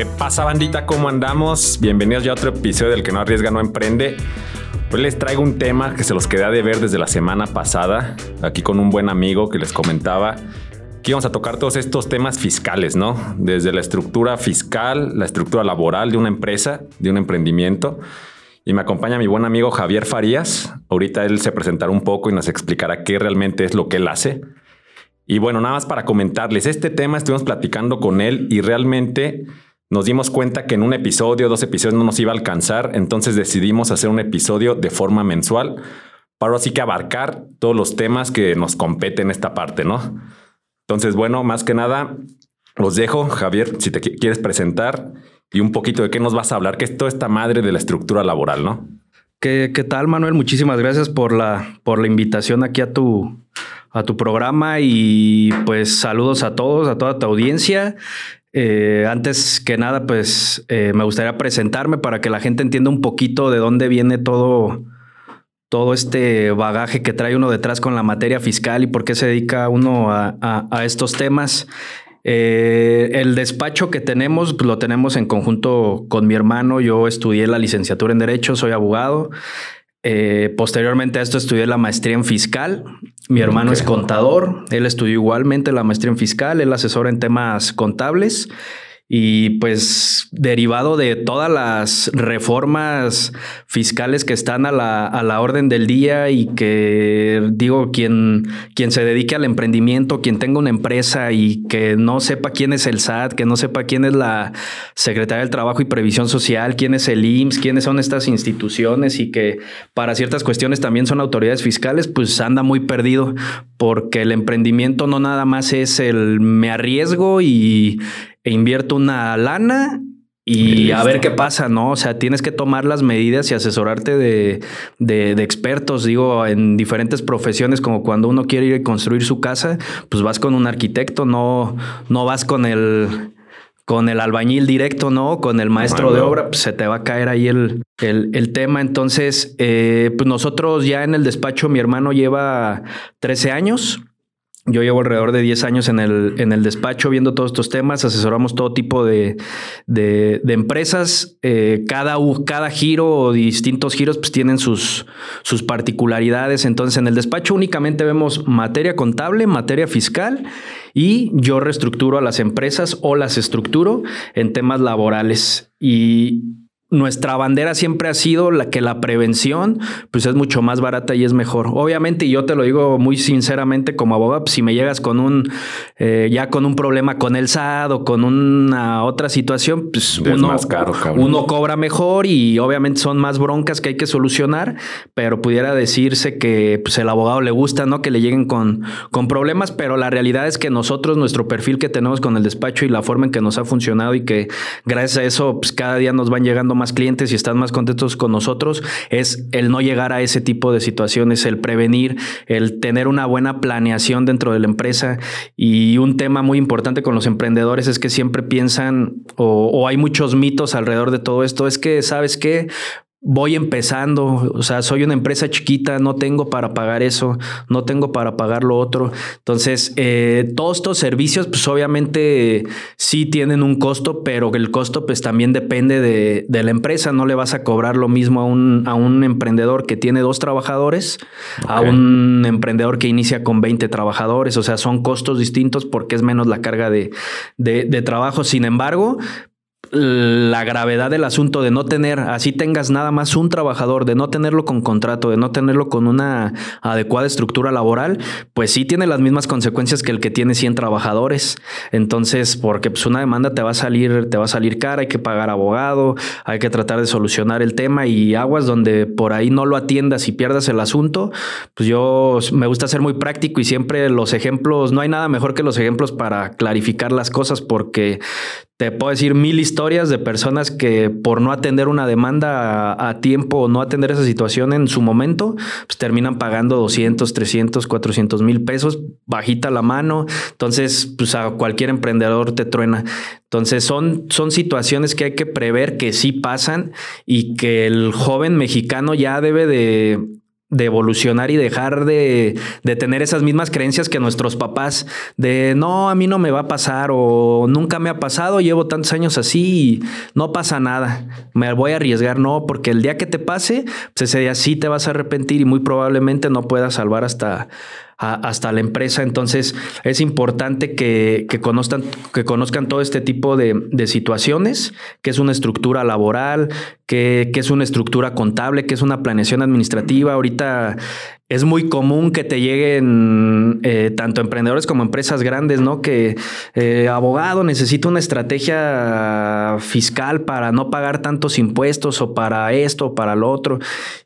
¿Qué pasa bandita? ¿Cómo andamos? Bienvenidos ya a otro episodio del que no arriesga, no emprende. Hoy les traigo un tema que se los quedé de ver desde la semana pasada, aquí con un buen amigo que les comentaba que íbamos a tocar todos estos temas fiscales, ¿no? Desde la estructura fiscal, la estructura laboral de una empresa, de un emprendimiento. Y me acompaña mi buen amigo Javier Farías. Ahorita él se presentará un poco y nos explicará qué realmente es lo que él hace. Y bueno, nada más para comentarles, este tema estuvimos platicando con él y realmente nos dimos cuenta que en un episodio, dos episodios no nos iba a alcanzar, entonces decidimos hacer un episodio de forma mensual para así que abarcar todos los temas que nos competen en esta parte, ¿no? Entonces, bueno, más que nada, los dejo, Javier, si te quieres presentar y un poquito de qué nos vas a hablar, que es toda esta madre de la estructura laboral, ¿no? ¿Qué, qué tal, Manuel? Muchísimas gracias por la, por la invitación aquí a tu, a tu programa y pues saludos a todos, a toda tu audiencia. Eh, antes que nada, pues eh, me gustaría presentarme para que la gente entienda un poquito de dónde viene todo, todo este bagaje que trae uno detrás con la materia fiscal y por qué se dedica uno a, estos temas. Eh, el despacho que tenemos, pues lo tenemos en conjunto con mi hermano. Yo estudié la licenciatura en Derecho, soy abogado. Eh, posteriormente a esto estudié la maestría en fiscal. Mi hermano es contador, él estudió igualmente la maestría en fiscal, él asesora en temas contables. Y pues derivado de todas las reformas fiscales que están a la, a la, orden del día y que digo, quien, quien se dedique al emprendimiento, quien tenga una empresa y que no sepa quién es el SAT, que no sepa quién es la Secretaría del Trabajo y Previsión Social, quién es el IMSS, quiénes son estas instituciones y que para ciertas cuestiones también son autoridades fiscales, pues anda muy perdido porque el emprendimiento no nada más es el me arriesgo y e invierto una lana y a ver qué pasa, ¿no? O sea, tienes que tomar las medidas y asesorarte de, de, expertos, digo, en diferentes profesiones, como cuando uno quiere ir a construir su casa, pues vas con un arquitecto, no, no vas con el con el albañil directo, ¿no? Con el maestro de obra, pues se te va a caer ahí el, el, tema. Entonces, eh, pues nosotros ya en el despacho, mi hermano lleva 13 años. Yo llevo alrededor de 10 años en el, en el despacho viendo todos estos temas, asesoramos todo tipo de, de, empresas. Eh, cada, cada giro o distintos giros pues, tienen sus, sus particularidades. Entonces, en el despacho únicamente vemos materia contable, materia fiscal y yo reestructuro a las empresas o las estructuro en temas laborales. Y nuestra bandera siempre ha sido la que la prevención pues es mucho más barata y es mejor. Obviamente, y yo te lo digo muy sinceramente como abogado, pues, si me llegas con un eh, ya con un problema con el SAD o con una otra situación, pues uno, uno cobra mejor y obviamente son más broncas que hay que solucionar, pero pudiera decirse que pues el abogado le gusta, ¿no? Que le lleguen con, con problemas, pero la realidad es que nosotros, nuestro perfil que tenemos con el despacho y la forma en que nos ha funcionado y que gracias a eso, pues cada día nos van llegando más clientes y están más contentos con nosotros, es el no llegar a ese tipo de situaciones, el prevenir, el tener una buena planeación dentro de la empresa. Y un tema muy importante con los emprendedores es que siempre piensan o, o hay muchos mitos alrededor de todo esto, es que, ¿sabes qué? Voy empezando, o sea, soy una empresa chiquita, no tengo para pagar eso, no tengo para pagar lo otro. Entonces, eh, todos estos servicios, pues obviamente sí tienen un costo, pero el costo pues también depende de, de, la empresa. No le vas a cobrar lo mismo a un, a un emprendedor que tiene dos trabajadores, a un emprendedor que inicia con 20 trabajadores. O sea, son costos distintos porque es menos la carga de, de, de trabajo. Sin embargo, la gravedad del asunto de no tener, así tengas nada más un trabajador, de no tenerlo con contrato, de no tenerlo con una adecuada estructura laboral, pues sí tiene las mismas consecuencias que el que tiene 100 trabajadores. Entonces, porque pues una demanda te va a salir, te va a salir cara, hay que pagar abogado, hay que tratar de solucionar el tema y aguas donde por ahí no lo atiendas y pierdas el asunto, pues yo me gusta ser muy práctico y siempre los ejemplos, no hay nada mejor que los ejemplos para clarificar las cosas porque te puedo decir mil historias de personas que por no atender una demanda a, tiempo o no atender esa situación en su momento, pues terminan pagando 200, 300, 400 mil pesos, bajita la mano. Entonces, pues a cualquier emprendedor te truena. Entonces, son, son situaciones que hay que prever que sí pasan y que el joven mexicano ya debe de de evolucionar y dejar de, de, tener esas mismas creencias que nuestros papás de no, a mí no me va a pasar o nunca me ha pasado, llevo tantos años así y no pasa nada, me voy a arriesgar, no, porque el día que te pase, pues ese día sí te vas a arrepentir y muy probablemente no puedas salvar hasta hasta la empresa. Entonces es importante que, conozcan, que conozcan todo este tipo de, situaciones, que es una estructura laboral, que, que, es una estructura contable, que es una planeación administrativa. Ahorita es muy común que te lleguen eh, tanto emprendedores como empresas grandes, ¿no? Que eh, abogado necesita una estrategia fiscal para no pagar tantos impuestos o para esto o para lo otro.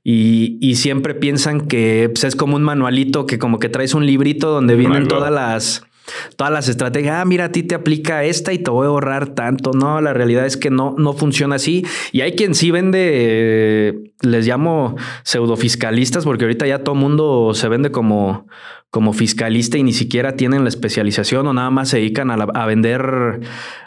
Y, y siempre piensan que pues, es como un manualito que como que traes un librito donde vienen todas las todas las estrategias, ah, mira, a ti te aplica esta y te voy a ahorrar tanto. No, la realidad es que no, no funciona así. Y hay quien sí vende, les llamo pseudofiscalistas, porque ahorita ya todo mundo se vende como, como fiscalista y ni siquiera tienen la especialización o nada más se dedican a, vender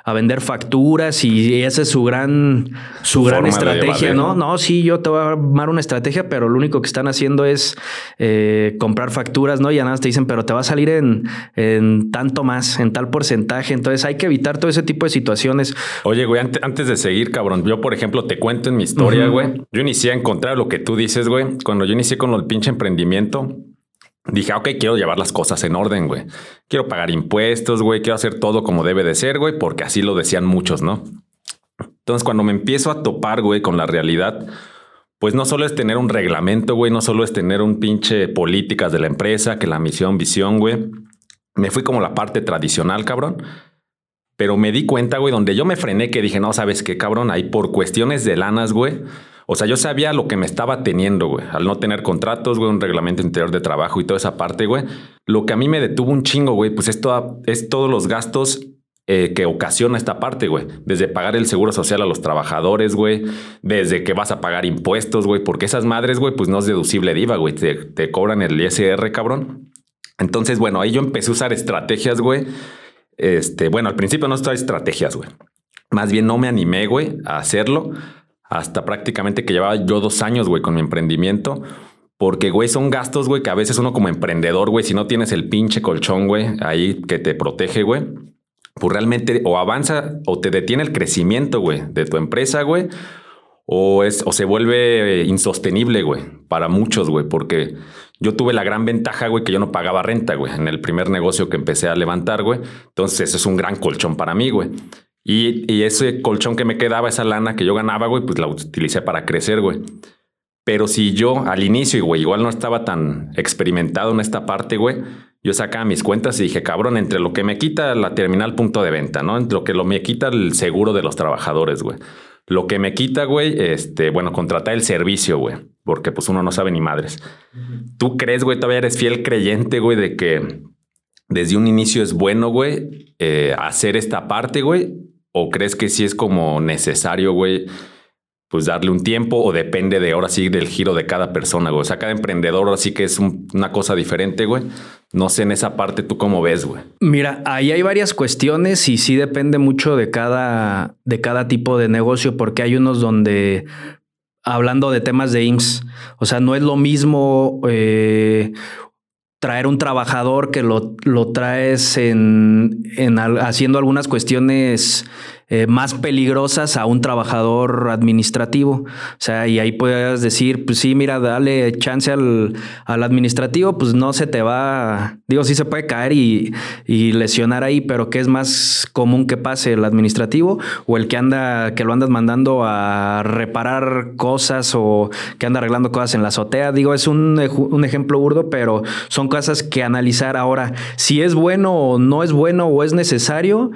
a vender facturas y esa es su gran su, gran estrategia, ¿no? ¿no? sí, yo te voy a armar una estrategia, pero lo único que están haciendo es eh, comprar facturas, ¿no? Y nada te dicen, pero te va a salir en, en, tanto más, en tal porcentaje. Entonces hay que evitar todo ese tipo de situaciones. Oye, güey, antes, de seguir, cabrón, yo, por ejemplo, te cuento en mi historia, güey. Yo inicié a encontrar lo que tú dices, güey. Cuando yo inicié con el pinche emprendimiento, Dije, ok, quiero llevar las cosas en orden, güey. Quiero pagar impuestos, güey. Quiero hacer todo como debe de ser, güey, porque así lo decían muchos, ¿no? Entonces, cuando me empiezo a topar, güey, con la realidad, pues no solo es tener un reglamento, güey, no solo es tener un pinche políticas de la empresa, que la misión, visión, güey. Me fui como la parte tradicional, cabrón. Pero me di cuenta, güey, donde yo me frené que dije, no, sabes qué, cabrón, ahí por cuestiones de lanas, güey o sea, yo sabía lo que me estaba teniendo, güey. Al no tener contratos, güey, un reglamento interior de trabajo y toda esa parte, güey. Lo que a mí me detuvo un chingo, güey, pues es, es todos los gastos eh, que ocasiona esta parte, güey. Desde pagar el seguro social a los trabajadores, güey. Desde que vas a pagar impuestos, güey. Porque esas madres, güey, pues no es deducible de IVA, güey. Te, te, cobran el ISR, cabrón. Entonces, bueno, ahí yo empecé a usar estrategias, güey. Este, bueno, al principio no estaba estrategias, güey. Más bien no me animé, güey, a hacerlo hasta prácticamente que llevaba yo dos años, güey, con mi emprendimiento. Porque, güey, son gastos, güey, que a veces uno como emprendedor, güey, si no tienes el pinche colchón, güey, ahí que te protege, güey, pues realmente o avanza o te detiene el crecimiento, güey, de tu empresa, güey, o, es, o se vuelve insostenible, güey, para muchos, güey, porque yo tuve la gran ventaja, güey, que yo no pagaba renta, güey, en el primer negocio que empecé a levantar, güey. Entonces, eso es un gran colchón para mí, güey. Y, ese colchón que me quedaba, esa lana que yo ganaba, güey, pues la utilicé para crecer, güey. Pero si yo al inicio, güey, igual no estaba tan experimentado en esta parte, güey, yo sacaba mis cuentas y dije, cabrón, entre lo que me quita la terminal punto de venta, ¿no? Entre lo que lo me quita el seguro de los trabajadores, güey. Lo que me quita, güey, este, bueno, contratar el servicio, güey, porque pues uno no sabe ni madres. ¿Tú crees, güey, todavía eres fiel creyente, güey, de que desde un inicio es bueno, güey, eh, hacer esta parte, güey? ¿O crees que sí es como necesario, güey, pues darle un tiempo o depende de ahora sí del giro de cada persona, güey? O sea, cada emprendedor ahora sí que es una cosa diferente, güey. No sé en esa parte tú cómo ves, güey. Mira, ahí hay varias cuestiones y sí depende mucho de cada, de cada tipo de negocio, porque hay unos donde hablando de temas de IMSS, o sea, no es lo mismo eh, traer un trabajador que lo, lo traes en, en, haciendo algunas cuestiones eh, más peligrosas a un trabajador administrativo. O sea, y ahí puedes decir, pues sí, mira, dale chance al, al administrativo, pues no se te va, digo, sí se puede caer y, y, lesionar ahí, pero ¿qué es más común que pase, el administrativo o el que anda, que lo andas mandando a reparar cosas o que anda arreglando cosas en la azotea? Digo, es un, un ejemplo burdo, pero son cosas que analizar ahora. Si es bueno o no es bueno o es necesario,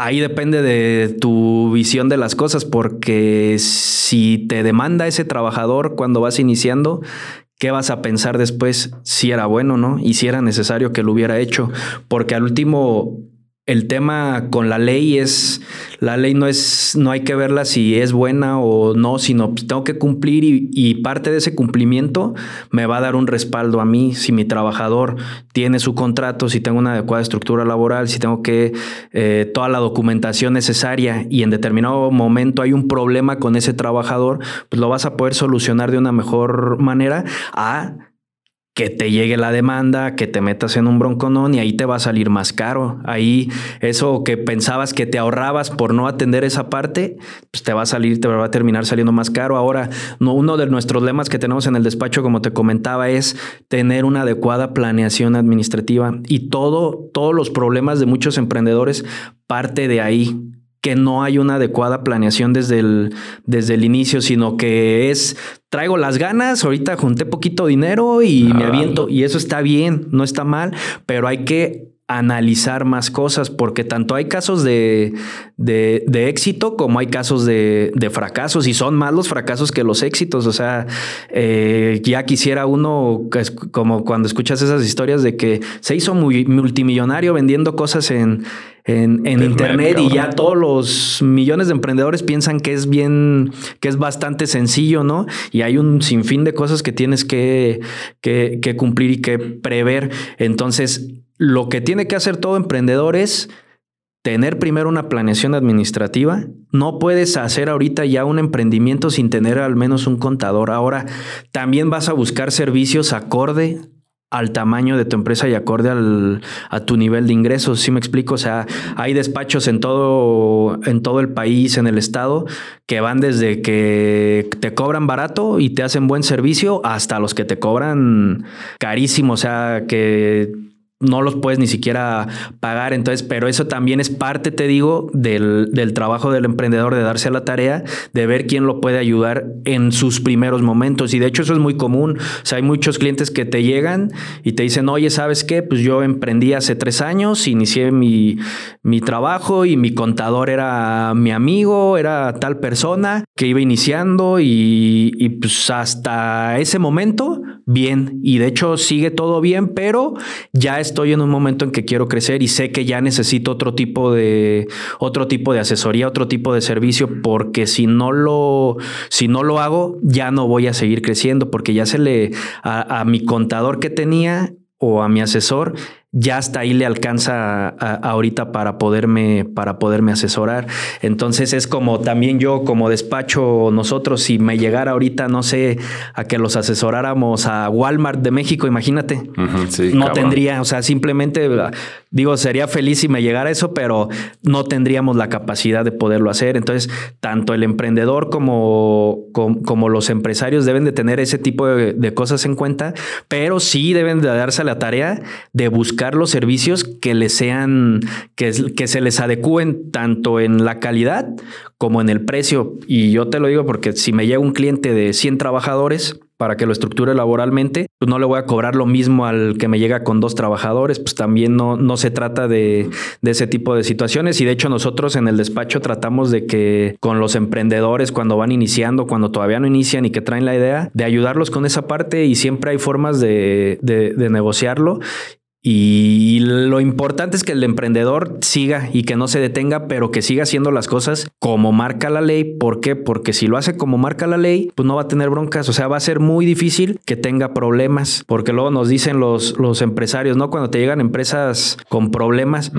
Ahí depende de tu visión de las cosas, porque si te demanda ese trabajador cuando vas iniciando, ¿qué vas a pensar después si era bueno, no? Y si era necesario que lo hubiera hecho, porque al último el tema con la ley es, la ley no es, no hay que verla si es buena o no, sino tengo que cumplir y, parte de ese cumplimiento me va a dar un respaldo a mí. Si mi trabajador tiene su contrato, si tengo una adecuada estructura laboral, si tengo que eh, toda la documentación necesaria y en determinado momento hay un problema con ese trabajador, pues lo vas a poder solucionar de una mejor manera a que te llegue la demanda, que te metas en un bronconón y ahí te va a salir más caro. Ahí eso que pensabas que te ahorrabas por no atender esa parte, pues te va a salir, te va a terminar saliendo más caro. Ahora, uno de nuestros lemas que tenemos en el despacho, como te comentaba, es tener una adecuada planeación administrativa y todo, todos los problemas de muchos emprendedores parte de ahí que no hay una adecuada planeación desde el, desde el inicio, sino que es traigo las ganas, ahorita junté poquito dinero y me aviento. Y eso está bien, no está mal, pero hay que analizar más cosas, porque tanto hay casos de, de, éxito como hay casos de, de, fracasos, y son más los fracasos que los éxitos. O sea, eh, ya quisiera uno, como cuando escuchas esas historias de que se hizo muy multimillonario vendiendo cosas en, en, internet y ya todos los millones de emprendedores piensan que es bien, que es bastante sencillo, ¿no? Y hay un sinfín de cosas que tienes que, que, que cumplir y que prever. Entonces, lo que tiene que hacer todo emprendedor es tener primero una planeación administrativa. No puedes hacer ahorita ya un emprendimiento sin tener al menos un contador. Ahora también vas a buscar servicios acorde al tamaño de tu empresa y acorde al, a tu nivel de ingresos. ¿Sí me explico? O sea, hay despachos en todo, en todo el país, en el estado, que van desde que te cobran barato y te hacen buen servicio hasta los que te cobran carísimo. O sea, que no los puedes ni siquiera pagar. Entonces, pero eso también es parte, te digo, del, del, trabajo del emprendedor, de darse a la tarea, de ver quién lo puede ayudar en sus primeros momentos. Y de hecho eso es muy común. O sea, hay muchos clientes que te llegan y te dicen, oye, ¿sabes qué? Pues yo emprendí hace tres años, inicié mi, mi trabajo y mi contador era mi amigo, era tal persona que iba iniciando y, y pues hasta ese momento, bien. Y de hecho sigue todo bien, pero ya es estoy en un momento en que quiero crecer y sé que ya necesito otro tipo de otro tipo de asesoría, otro tipo de servicio, porque si no lo, si no lo hago, ya no voy a seguir creciendo, porque ya se le a, a mi contador que tenía o a mi asesor ya hasta ahí le alcanza ahorita para poderme, para poderme asesorar. Entonces es como también yo como despacho nosotros, si me llegara ahorita, no sé, a que los asesoráramos a Walmart de México, imagínate, no tendría, o sea, simplemente digo, sería feliz si me llegara eso, pero no tendríamos la capacidad de poderlo hacer. Entonces, tanto el emprendedor como, como, los empresarios deben de tener ese tipo de, de cosas en cuenta, pero sí deben de darse la tarea de buscar los servicios que les sean, que, se les adecúen tanto en la calidad como en el precio. Y yo te lo digo porque si me llega un cliente de 100 trabajadores, para que lo estructure laboralmente, pues no le voy a cobrar lo mismo al que me llega con dos trabajadores, pues también no, no se trata de, ese tipo de situaciones. Y de hecho nosotros en el despacho tratamos de que con los emprendedores cuando van iniciando, cuando todavía no inician y que traen la idea, de ayudarlos con esa parte. Y siempre hay formas de negociarlo y lo importante es que el emprendedor siga y que no se detenga, pero que siga haciendo las cosas como marca la ley. ¿Por qué? Porque si lo hace como marca la ley, pues no va a tener broncas. O sea, va a ser muy difícil que tenga problemas. Porque luego nos dicen los, los empresarios, ¿no? Cuando te llegan empresas con problemas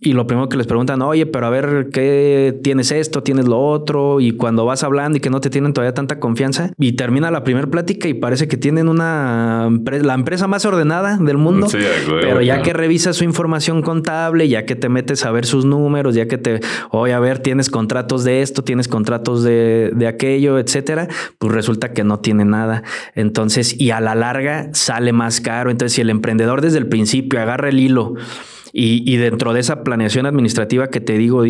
y lo primero que les preguntan, oye, pero a ver, ¿qué tienes esto? ¿Tienes lo otro? Y cuando vas hablando y que no te tienen todavía tanta confianza y termina la primera plática y parece que tienen una la empresa más ordenada del mundo. Sí, pero ya que revisas su información contable, ya que te metes a ver sus números, ya que te, oye, a ver, tienes contratos de esto, tienes contratos de, de aquello, etcétera, pues resulta que no tiene nada. Entonces, y a la larga sale más caro. Entonces, si el emprendedor desde el principio agarra el hilo, y, dentro de esa planeación administrativa que te digo,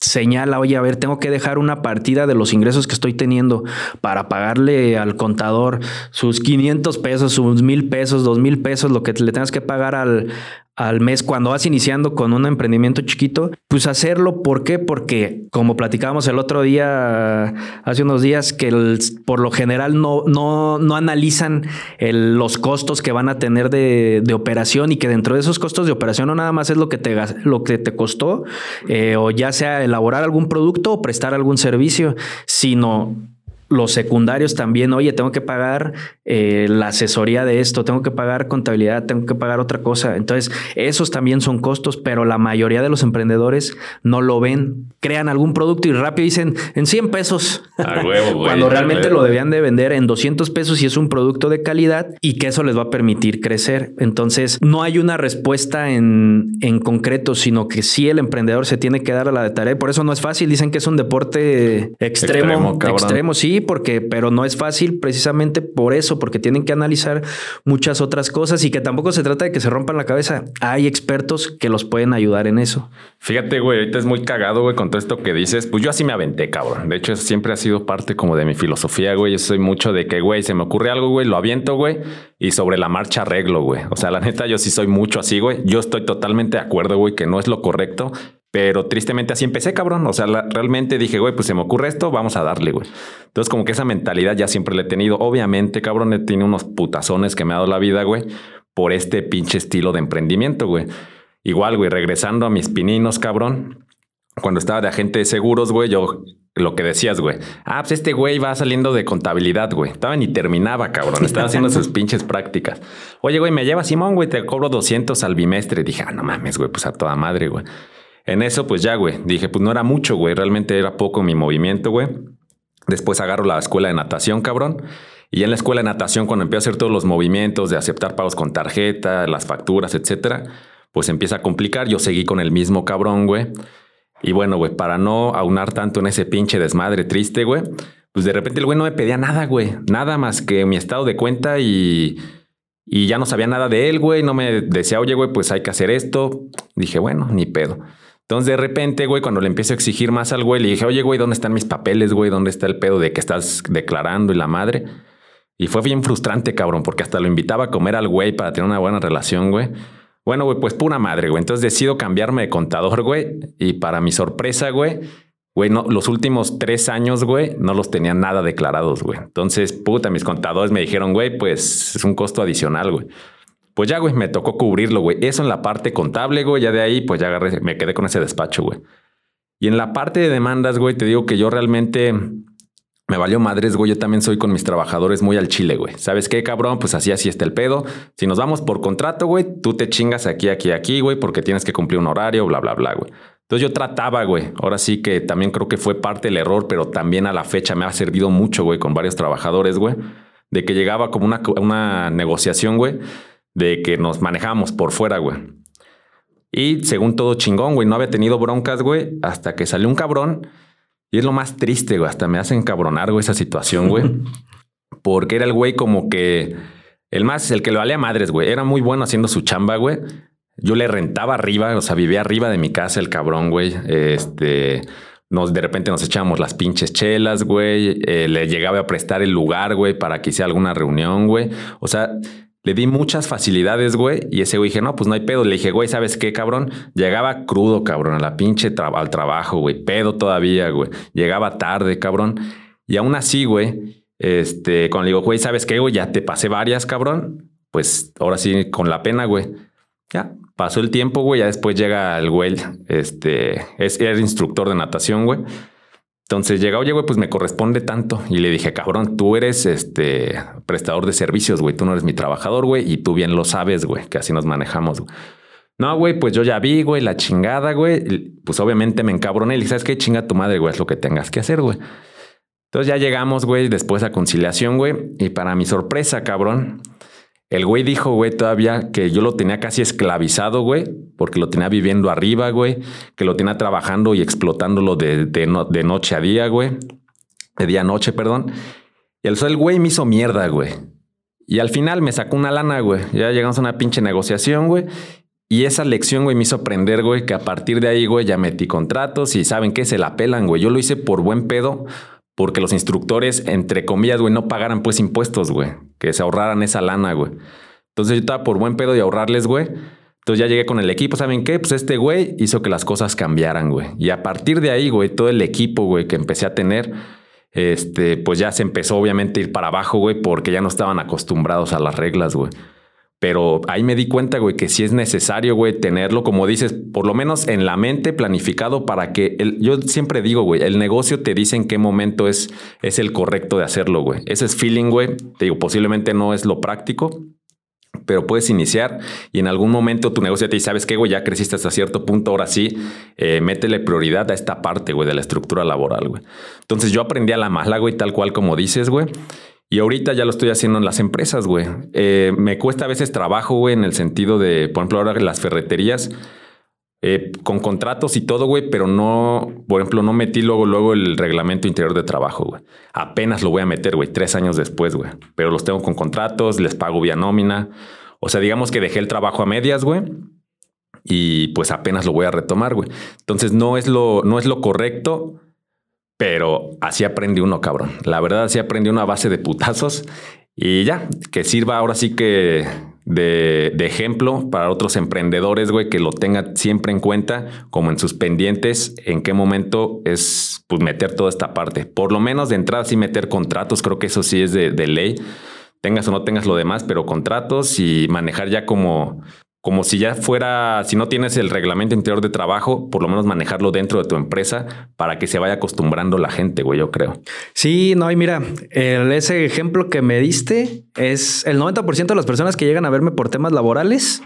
señala, oye, a ver, tengo que dejar una partida de los ingresos que estoy teniendo para pagarle al contador sus 500 pesos, sus mil pesos, dos mil pesos, lo que le tengas que pagar al, al mes cuando vas iniciando con un emprendimiento chiquito, pues hacerlo. ¿Por qué? Porque como platicábamos el otro día, hace unos días, que por lo general no, no, no analizan los costos que van a tener de, operación y que dentro de esos costos de operación no nada más es lo que te, lo que te costó, eh, o ya sea elaborar algún producto o prestar algún servicio, sino los secundarios también, oye, tengo que pagar eh, la asesoría de esto, tengo que pagar contabilidad, tengo que pagar otra cosa. Entonces, esos también son costos, pero la mayoría de los emprendedores no lo ven. Crean algún producto y rápido dicen en 100 pesos. Cuando realmente lo debían de vender en 200 pesos y es un producto de calidad y que eso les va a permitir crecer. Entonces, no hay una respuesta en, en concreto, sino que sí el emprendedor se tiene que dar a la de tarea. Por eso no es fácil. Dicen que es un deporte extremo, extremo, extremo sí porque, pero no es fácil precisamente por eso, porque tienen que analizar muchas otras cosas y que tampoco se trata de que se rompan la cabeza. Hay expertos que los pueden ayudar en eso. Fíjate, güey, ahorita es muy cagado, güey, con todo esto que dices. Pues yo así me aventé, cabrón. De hecho, siempre ha sido parte como de mi filosofía, güey. Yo soy mucho de que, güey, se me ocurre algo, güey, lo aviento, güey, y sobre la marcha arreglo, güey. O sea, la neta, yo sí soy mucho así, güey. Yo estoy totalmente de acuerdo, güey, que no es lo correcto, pero tristemente así empecé, cabrón. O sea, realmente dije, güey, pues se me ocurre esto, vamos a darle, güey. Entonces, como que esa mentalidad ya siempre la he tenido. Obviamente, cabrón, he tenido unos putazones que me ha dado la vida, güey, por este pinche estilo de emprendimiento, güey. Igual, güey, regresando a mis pininos, cabrón. Cuando estaba de agente de seguros, güey, yo lo que decías, güey. Ah, pues este güey va saliendo de contabilidad, güey. Estaba ni terminaba, cabrón. Estaba haciendo sus pinches prácticas. Oye, güey, me lleva Simón, güey, te cobro 200 al bimestre. Dije, ah, no mames, güey, pues a toda madre, güey. En eso, pues ya, güey. Dije, pues no era mucho, güey. Realmente era poco mi movimiento, güey. Después agarro la escuela de natación, cabrón. Y en la escuela de natación, cuando empiezo a hacer todos los movimientos de aceptar pagos con tarjeta, las facturas, etcétera, pues empieza a complicar. Yo seguí con el mismo cabrón, güey. Y bueno, güey, para no aunar tanto en ese pinche desmadre triste, güey, pues de repente el güey no me pedía nada, güey. Nada más que mi estado de cuenta y, y ya no sabía nada de él, güey. No me decía, oye, güey, pues hay que hacer esto. Dije, bueno, ni pedo. Entonces, de repente, güey, cuando le empiezo a exigir más al güey, le dije, oye, güey, ¿dónde están mis papeles, güey? ¿Dónde está el pedo de que estás declarando y la madre? Y fue bien frustrante, cabrón, porque hasta lo invitaba a comer al güey para tener una buena relación, güey. Bueno, güey, pues pura madre, güey. Entonces decido cambiarme de contador, güey. Y para mi sorpresa, güey, güey, no, los últimos tres años, güey, no los tenía nada declarados, güey. Entonces, puta, mis contadores me dijeron, güey, pues es un costo adicional, güey. Pues ya, güey, me tocó cubrirlo, güey. Eso en la parte contable, güey. Ya de ahí, pues ya agarré, me quedé con ese despacho, güey. Y en la parte de demandas, güey, te digo que yo realmente me valió madres, güey. Yo también soy con mis trabajadores muy al chile, güey. ¿Sabes qué, cabrón? Pues así, así está el pedo. Si nos vamos por contrato, güey, tú te chingas aquí, aquí, aquí, güey, porque tienes que cumplir un horario, bla, bla, bla, güey. Entonces yo trataba, güey. Ahora sí que también creo que fue parte del error, pero también a la fecha me ha servido mucho, güey, con varios trabajadores, güey. De que llegaba como una, una negociación, güey de que nos manejábamos por fuera, güey. Y según todo chingón, güey, no había tenido broncas, güey, hasta que salió un cabrón. Y es lo más triste, güey, hasta me hacen cabronar, güey, esa situación, güey. Porque era el güey como que el más, el que le valía madres, güey. Era muy bueno haciendo su chamba, güey. Yo le rentaba arriba, o sea, vivía arriba de mi casa el cabrón, güey. Este, nos, de repente nos echábamos las pinches chelas, güey. Eh, le llegaba a prestar el lugar, güey, para que hiciera alguna reunión, güey. O sea, le di muchas facilidades, güey. Y ese güey dije, no, pues no hay pedo. Le dije, güey, ¿sabes qué, cabrón? Llegaba crudo, cabrón, a la pinche al trabajo, güey. Pedo todavía, güey. Llegaba tarde, cabrón. Y aún así, güey, este, cuando le digo, güey, ¿sabes qué, güey? Ya te pasé varias, cabrón. Pues ahora sí, con la pena, güey. Ya, pasó el tiempo, güey. Ya después llega el güey, este, es, era instructor de natación, güey. Entonces llega, oye, güey, pues me corresponde tanto. Y le dije, cabrón, tú eres este prestador de servicios, güey. Tú no eres mi trabajador, güey. Y tú bien lo sabes, güey, que así nos manejamos. No, güey, pues yo ya vi, güey, la chingada, güey. Pues obviamente me encabroné y ¿sabes qué? Chinga tu madre, güey, es lo que tengas que hacer, güey. Entonces ya llegamos, güey, después a conciliación, güey. Y para mi sorpresa, cabrón, el güey dijo, güey, todavía que yo lo tenía casi esclavizado, güey, porque lo tenía viviendo arriba, güey, que lo tenía trabajando y explotándolo de, de, noche a día, güey, de día a noche, perdón. Y el, el güey me hizo mierda, güey. Y al final me sacó una lana, güey. Ya llegamos a una pinche negociación, güey. Y esa lección, güey, me hizo aprender, güey, que a partir de ahí, güey, ya metí contratos y saben que se la pelan, güey. Yo lo hice por buen pedo, porque los instructores, entre comillas, güey, no pagaran pues impuestos, güey, que se ahorraran esa lana, güey. Entonces yo estaba por buen pedo de ahorrarles, güey. Entonces ya llegué con el equipo, ¿saben qué? Pues este güey hizo que las cosas cambiaran, güey. Y a partir de ahí, güey, todo el equipo, güey, que empecé a tener, este, pues ya se empezó obviamente a ir para abajo, güey, porque ya no estaban acostumbrados a las reglas, güey. Pero ahí me di cuenta, güey, que sí es necesario, güey, tenerlo, como dices, por lo menos en la mente planificado para que el, yo siempre digo, güey, el negocio te dice en qué momento es, es el correcto de hacerlo, güey. Ese es feeling, güey. Te digo, posiblemente no es lo práctico, pero puedes iniciar y en algún momento tu negocio te dice, ¿sabes qué, güey? Ya creciste hasta cierto punto, ahora sí, eh, métele prioridad a esta parte, güey, de la estructura laboral, güey. Entonces yo aprendí a la mala, güey, tal cual como dices, güey. Y ahorita ya lo estoy haciendo en las empresas, güey. Eh, me cuesta a veces trabajo, güey, en el sentido de, por ejemplo, ahora las ferreterías, eh, con contratos y todo, güey, pero no, por ejemplo, no metí luego, luego el reglamento interior de trabajo, güey. Apenas lo voy a meter, güey, tres años después, güey. Pero los tengo con contratos, les pago vía nómina. O sea, digamos que dejé el trabajo a medias, güey. Y pues apenas lo voy a retomar, güey. Entonces no es lo, no es lo correcto pero así aprende uno, cabrón. La verdad, así aprende uno a base de putazos. Y ya, que sirva ahora sí que de, ejemplo para otros emprendedores, güey, que lo tengan siempre en cuenta, como en sus pendientes, en qué momento es pues, meter toda esta parte. Por lo menos de entrada sí meter contratos, creo que eso sí es de, de ley tengas o no tengas lo demás, pero contratos y manejar ya como, como si ya fuera, si no tienes el reglamento interior de trabajo, por lo menos manejarlo dentro de tu empresa para que se vaya acostumbrando la gente, güey, yo creo. Sí, no, y mira, ese ejemplo que me diste es el 90% de las personas que llegan a verme por temas laborales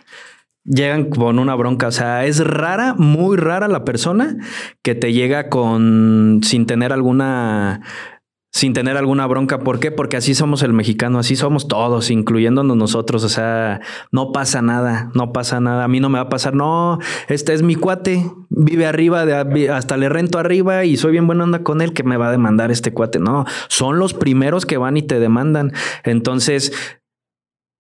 llegan con una bronca. O sea, es rara, muy rara la persona que te llega con sin tener alguna sin tener alguna bronca. ¿Por qué? Porque así somos el mexicano, así somos todos, incluyéndonos nosotros. O sea, no pasa nada, no pasa nada. A mí no me va a pasar, no, este es mi cuate, vive arriba, de, hasta le rento arriba y soy bien buena onda con él que me va a demandar este cuate. No, son los primeros que van y te demandan. Entonces,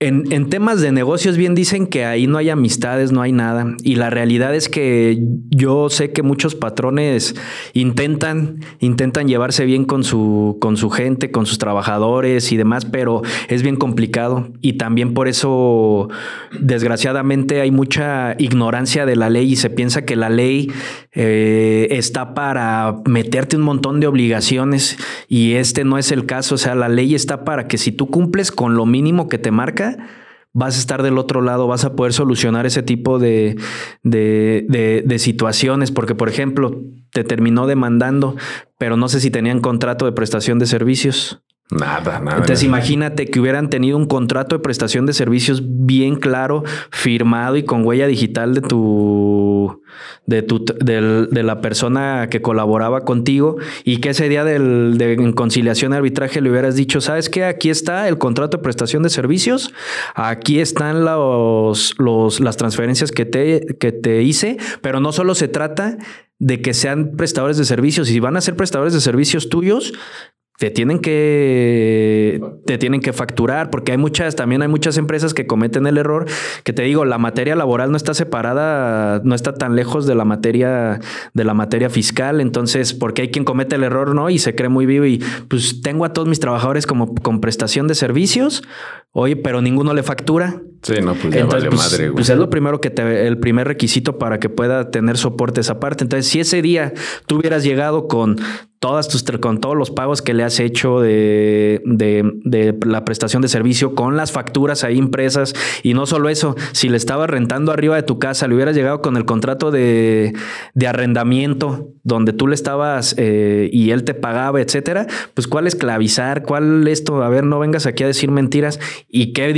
en, temas de negocios bien dicen que ahí no hay amistades, no hay nada. Y la realidad es que yo sé que muchos patrones intentan, intentan llevarse bien con su, con su gente, con sus trabajadores y demás, pero es bien complicado. Y también por eso, desgraciadamente, hay mucha ignorancia de la ley y se piensa que la ley eh, está para meterte un montón de obligaciones y este no es el caso. O sea, la ley está para que si tú cumples con lo mínimo que te marca, vas a estar del otro lado, vas a poder solucionar ese tipo de, de, situaciones, porque por ejemplo, te terminó demandando, pero no sé si tenían contrato de prestación de servicios. Nada, nada. Entonces imagínate que hubieran tenido un contrato de prestación de servicios bien claro, firmado y con huella digital de tu, de tu, de la persona que colaboraba contigo y que ese día del, de conciliación y arbitraje le hubieras dicho, ¿sabes qué? Aquí está el contrato de prestación de servicios, aquí están los, los, las transferencias que te, que te hice, pero no solo se trata de que sean prestadores de servicios. Si van a ser prestadores de servicios tuyos, te tienen que te tienen que facturar porque hay muchas también hay muchas empresas que cometen el error que te digo la materia laboral no está separada no está tan lejos de la materia de la materia fiscal entonces porque hay quien comete el error no y se cree muy vivo y pues tengo a todos mis trabajadores como con prestación de servicios oye pero ninguno le factura Sí, no, pues ya vale pues, madre, güey. Pues es lo primero que te, el primer requisito para que pueda tener soporte esa parte. Entonces, si ese día tú hubieras llegado con todas tus, con todos los pagos que le has hecho de, de, la prestación de servicio, con las facturas ahí impresas, y no solo eso, si le estabas rentando arriba de tu casa, le hubieras llegado con el contrato de, de arrendamiento, donde tú le estabas eh, y él te pagaba, etcétera, pues cuál esclavizar, cuál esto, a ver, no vengas aquí a decir mentiras, y qué,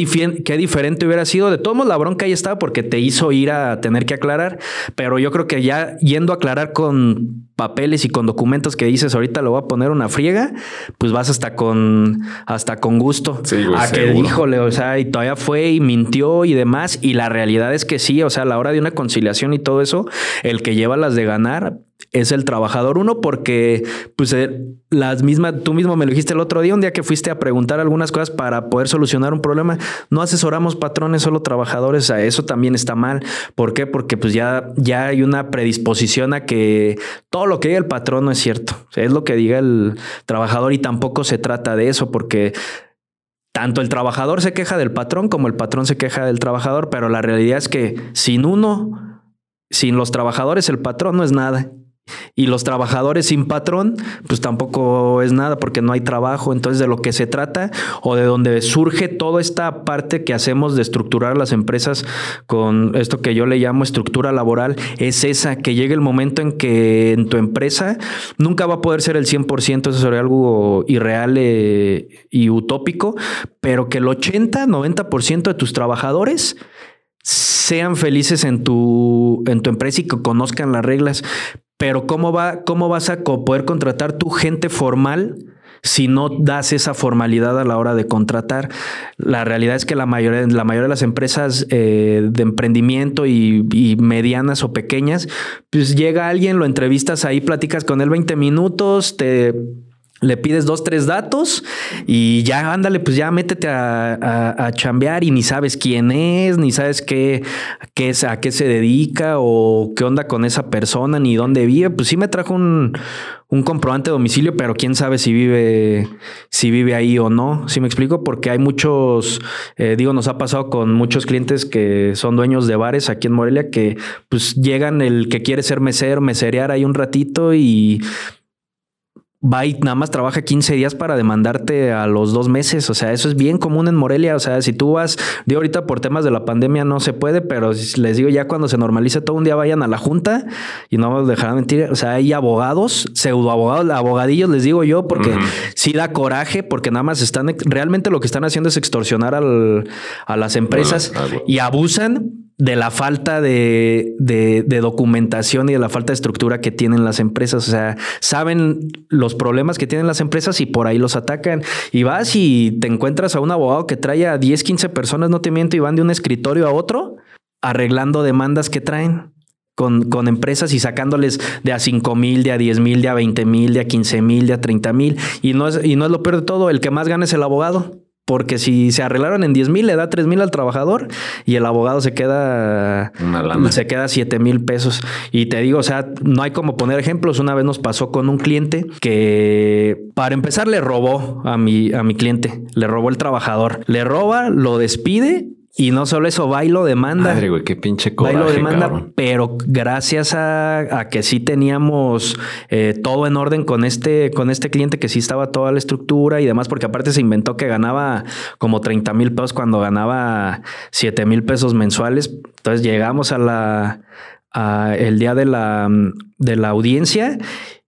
qué diferente hubiera sido. De todos modos, la bronca ahí estaba porque te hizo ir a tener que aclarar, pero yo creo que ya yendo a aclarar con papeles y con documentos que dices ahorita lo voy a poner una friega, pues vas hasta con hasta con gusto. Sí, a que híjole, o sea, y todavía fue y mintió y demás. Y la realidad es que sí, o sea, a la hora de una conciliación y todo eso, el que lleva las de ganar es el trabajador. Uno, porque pues eh, las mismas, tú mismo me lo dijiste el otro día, un día que fuiste a preguntar algunas cosas para poder solucionar un problema. No asesoramos patrones, solo trabajadores. A eso también está mal. ¿Por qué? Porque pues ya, ya hay una predisposición a que todo lo que diga el patrón no es cierto. es lo que diga el trabajador y tampoco se trata de eso porque tanto el trabajador se queja del patrón como el patrón se queja del trabajador, pero la realidad es que sin uno, sin los trabajadores, el patrón no es nada. Y los trabajadores sin patrón, pues tampoco es nada porque no hay trabajo. Entonces, de lo que se trata o de donde surge toda esta parte que hacemos de estructurar las empresas con esto que yo le llamo estructura laboral, es esa, que llegue el momento en que en tu empresa nunca va a poder ser el 100%, eso sería algo irreal eh, y utópico, pero que el 80, 90% de tus trabajadores sean felices en tu, en tu empresa y que conozcan las reglas. Pero ¿cómo, va, cómo vas a poder contratar tu gente formal? si no das esa formalidad a la hora de contratar. La realidad es que la mayoría, la mayoría de las empresas eh, de emprendimiento y, y, medianas o pequeñas, pues llega alguien, lo entrevistas ahí, platicas con él 20 minutos, te le pides dos, tres datos y ya ándale, pues ya métete a, chambear y ni sabes quién es, ni sabes qué, qué es, a qué se dedica o qué onda con esa persona, ni dónde vive. Pues sí me trajo un, un comprobante de domicilio, pero quién sabe si vive, si vive ahí o no. Si me explico, porque hay muchos, eh, digo, nos ha pasado con muchos clientes que son dueños de bares aquí en Morelia que pues llegan el que quiere ser mesero, meserear ahí un ratito y va y nada más trabaja 15 días para demandarte a los dos meses. O sea, eso es bien común en Morelia. O sea, si tú vas, de ahorita por temas de la pandemia no se puede, pero les digo ya cuando se normalice todo un día vayan a la junta y no me dejarán mentir. O sea, hay abogados, pseudo abogados, abogadillos, les digo yo, porque sí da coraje, porque nada más están, realmente lo que están haciendo es extorsionar al, a las empresas y abusan de la falta de, documentación y de la falta de estructura que tienen las empresas. O sea, saben los problemas que tienen las empresas y por ahí los atacan. Y vas y te encuentras a un abogado que trae a 10, 15 personas, no te miento, y van de un escritorio a otro arreglando demandas que traen. Con, con, empresas y sacándoles de a 5 mil, de a 10 mil, de a 20 mil, de a 15 mil, de a 30 mil. Y no, es, y no es lo peor de todo, el que más gana es el abogado. Porque si se arreglaron en 10 mil, le da 3 mil al trabajador y el abogado se queda, se queda 7 mil pesos. Y te digo, o sea, no hay como poner ejemplos. Una vez nos pasó con un cliente que para empezar le robó a mi, a mi cliente, le robó el trabajador, le roba, lo despide y no solo eso, bailo demanda. Madre, güey, qué pinche coraje, Bailo demanda, pero gracias a, que sí teníamos eh, todo en orden con este, con este cliente, que sí estaba toda la estructura y demás, porque aparte se inventó que ganaba como 30 mil pesos cuando ganaba 7 mil pesos mensuales. Entonces llegamos a la, a el día de la, de la audiencia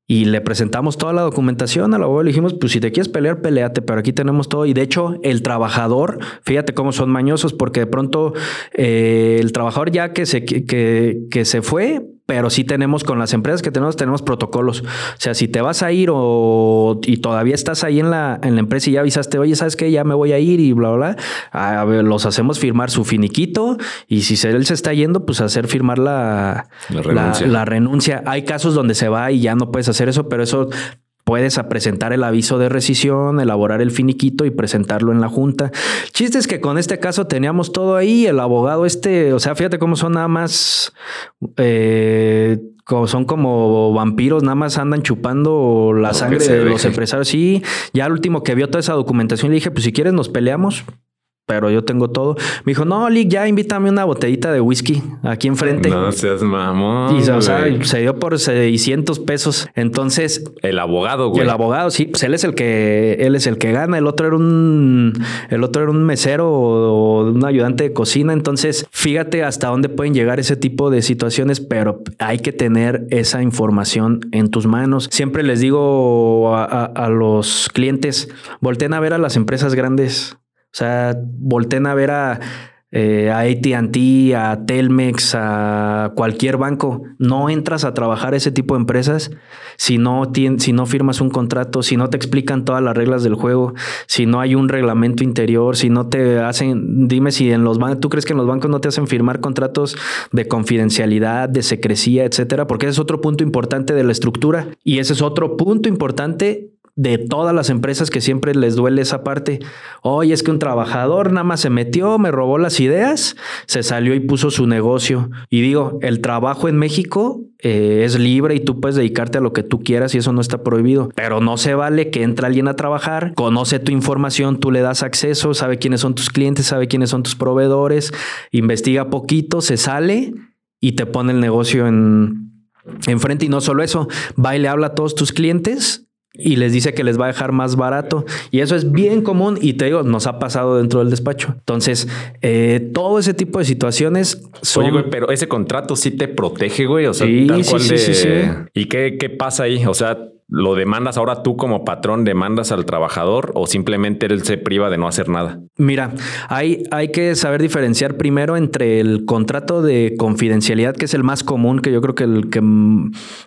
y le presentamos toda la documentación a la abogado. Le dijimos, pues si te quieres pelear, peleate, pero aquí tenemos todo. Y de hecho, el trabajador, fíjate cómo son mañosos, porque de pronto eh, el trabajador ya que se, que, que se fue, pero sí tenemos con las empresas que tenemos, tenemos protocolos. O sea, si te vas a ir o y todavía estás ahí en la, en la empresa y ya avisaste, oye, ¿sabes qué? Ya me voy a ir y bla, bla, bla. A ver, los hacemos firmar su finiquito y si él se está yendo, pues hacer firmar la, la renuncia. la renuncia. Hay casos donde se va y ya no puedes hacer eso, pero eso Puedes presentar el aviso de rescisión, elaborar el finiquito y presentarlo en la junta. Chiste es que con este caso teníamos todo ahí, el abogado este, o sea, fíjate cómo son nada más, eh, son como vampiros, nada más andan chupando la sangre de los empresarios. Sí, ya el último que vio toda esa documentación le dije, pues si quieres nos peleamos pero yo tengo todo. Me dijo, no, Lick, ya invítame una botellita de whisky aquí enfrente. No seas mamón. Y o sea, se dio por 600 pesos. Entonces. El abogado, güey. El abogado, sí. Pues él es el que, él es el que gana. El otro era un, el otro era un mesero o un ayudante de cocina. Entonces, fíjate hasta dónde pueden llegar ese tipo de situaciones, pero hay que tener esa información en tus manos. Siempre les digo a, a los clientes, volteen a ver a las empresas grandes o sea, volten a ver a, eh, a ATT, a Telmex, a cualquier banco. No entras a trabajar ese tipo de empresas si no, si no firmas un contrato, si no te explican todas las reglas del juego, si no hay un reglamento interior, si no te hacen, dime si en los bancos, tú crees que en los bancos no te hacen firmar contratos de confidencialidad, de secrecía, etcétera, porque ese es otro punto importante de la estructura y ese es otro punto importante de todas las empresas que siempre les duele esa parte. Oye, es que un trabajador nada más se metió, me robó las ideas, se salió y puso su negocio. Y digo, el trabajo en México eh, es libre y tú puedes dedicarte a lo que tú quieras y eso no está prohibido. Pero no se vale que entre alguien a trabajar, conoce tu información, tú le das acceso, sabe quiénes son tus clientes, sabe quiénes son tus proveedores, investiga poquito, se sale y te pone el negocio en enfrente y no solo eso, va y le habla a todos tus clientes y les dice que les va a dejar más barato. Y eso es bien común y te digo, nos ha pasado dentro del despacho. Entonces, eh, todo ese tipo de situaciones son... Oye, güey, pero ese contrato sí te protege, güey. O sea, tal cual sí, sí, ¿Y qué, qué pasa ahí? O sea, ¿Lo demandas ahora tú como patrón, demandas al trabajador o simplemente él se priva de no hacer nada? Mira, hay, hay que saber diferenciar primero entre el contrato de confidencialidad, que es el más común, que yo creo que el que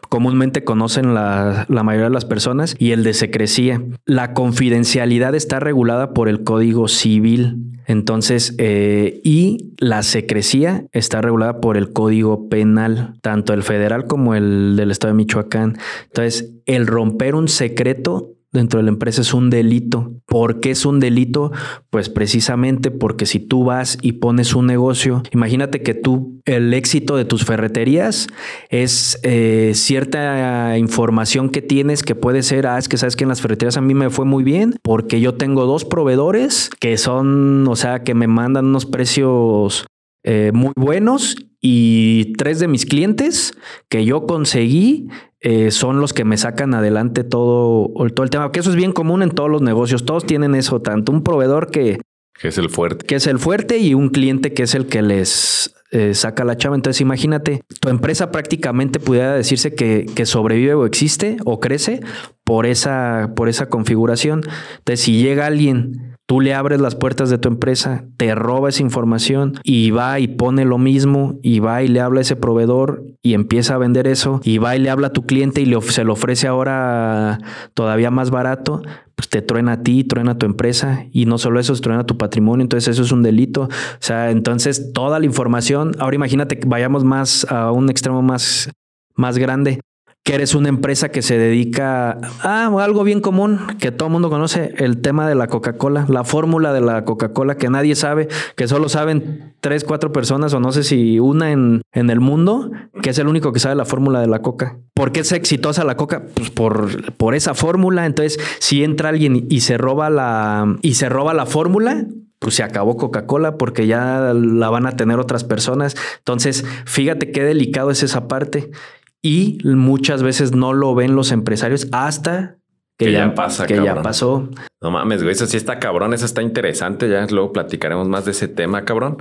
comúnmente conocen la, la mayoría de las personas, y el de secrecía. La confidencialidad está regulada por el Código Civil. Entonces, eh, y la secrecía está regulada por el Código Penal, tanto el federal como el del Estado de Michoacán. Entonces, el romper un secreto dentro de la empresa es un delito. ¿Por qué es un delito? Pues precisamente porque si tú vas y pones un negocio, imagínate que tú, el éxito de tus ferreterías es eh, cierta información que tienes que puede ser, ah, es que sabes que en las ferreterías a mí me fue muy bien porque yo tengo dos proveedores que son, o sea, que me mandan unos precios eh, muy buenos y tres de mis clientes que yo conseguí eh, son los que me sacan adelante todo, todo el tema, que eso es bien común en todos los negocios, todos tienen eso, tanto un proveedor que... Que es el fuerte. Que es el fuerte y un cliente que es el que les eh, saca la chava. Entonces imagínate, tu empresa prácticamente pudiera decirse que, que, sobrevive o existe o crece por esa, por esa configuración. Entonces si llega alguien Tú le abres las puertas de tu empresa, te roba esa información y va y pone lo mismo y va y le habla a ese proveedor y empieza a vender eso y va y le habla a tu cliente y se lo ofrece ahora todavía más barato, pues te truena a ti, truena a tu empresa y no solo eso, truena a tu patrimonio, entonces eso es un delito. O sea, entonces toda la información, ahora imagínate que vayamos más a un extremo más, más grande que eres una empresa que se dedica a algo bien común que todo el mundo conoce, el tema de la Coca-Cola, la fórmula de la Coca-Cola que nadie sabe, que solo saben tres, cuatro personas o no sé si una en, en el mundo, que es el único que sabe la fórmula de la Coca. ¿Por qué es exitosa la Coca? Pues por, por esa fórmula. Entonces, si entra alguien y se roba la, y se roba la fórmula, pues se acabó Coca-Cola porque ya la van a tener otras personas. Entonces, fíjate qué delicado es esa parte y muchas veces no lo ven los empresarios hasta que, ya, pasa, que ya pasó. No mames, güey, eso sí está cabrón, eso está interesante, ya luego platicaremos más de ese tema, cabrón.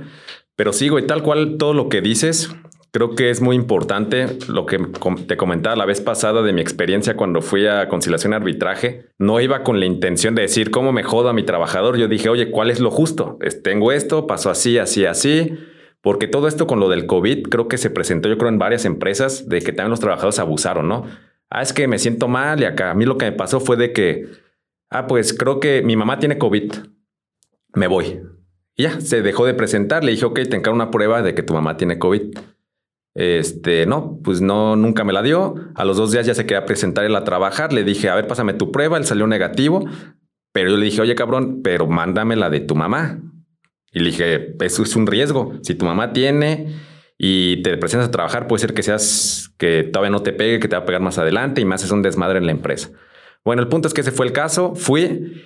Pero sí, güey, tal cual todo lo que dices, creo que es muy importante lo que te comentaba la vez pasada de mi experiencia cuando fui a conciliación y arbitraje. No iba con la intención de decir cómo me jodo a mi trabajador. Yo dije, oye, ¿cuál es lo justo? Tengo esto, pasó así, así, así porque todo esto con lo del COVID creo que se presentó, yo creo, en varias empresas de que también los trabajadores abusaron, ¿no? Ah, es que me siento mal y acá a mí lo que me pasó fue de que, ah, pues creo que mi mamá tiene COVID, me voy. Y ya, se dejó de presentar, le dije, ok, te encargo una prueba de que tu mamá tiene COVID. Este, no, pues no, nunca me la dio. A los dos días ya se quería presentar él a trabajar. Le dije, a ver, pásame tu prueba. Él salió negativo. Pero yo le dije, oye, cabrón, pero mándame la de tu mamá. Y le dije, eso es un riesgo. Si tu mamá tiene y te presentas a trabajar, puede ser que seas que todavía no te pegue, que te va a pegar más adelante y más es un desmadre en la empresa. Bueno, el punto es que ese fue el caso. Fui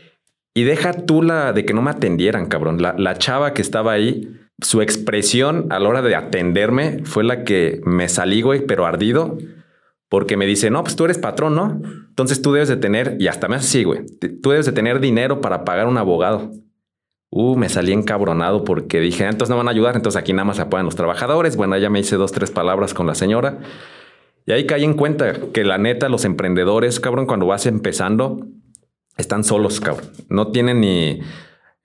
y deja tú la de que no me atendieran, cabrón. La, la chava que estaba ahí, su expresión a la hora de atenderme fue la que me salí, güey, pero ardido. Porque me dice, no, pues tú eres patrón, ¿no? Entonces tú debes de tener, y hasta me hace así, güey, tú debes de tener dinero para pagar un abogado. Uh, me salí encabronado porque dije, ah, entonces no van a ayudar, entonces aquí nada más apoyan los trabajadores. Bueno, ya me hice dos, tres palabras con la señora. Y ahí caí en cuenta que la neta, los emprendedores, cabrón, cuando vas empezando, están solos, cabrón. No tienen ni...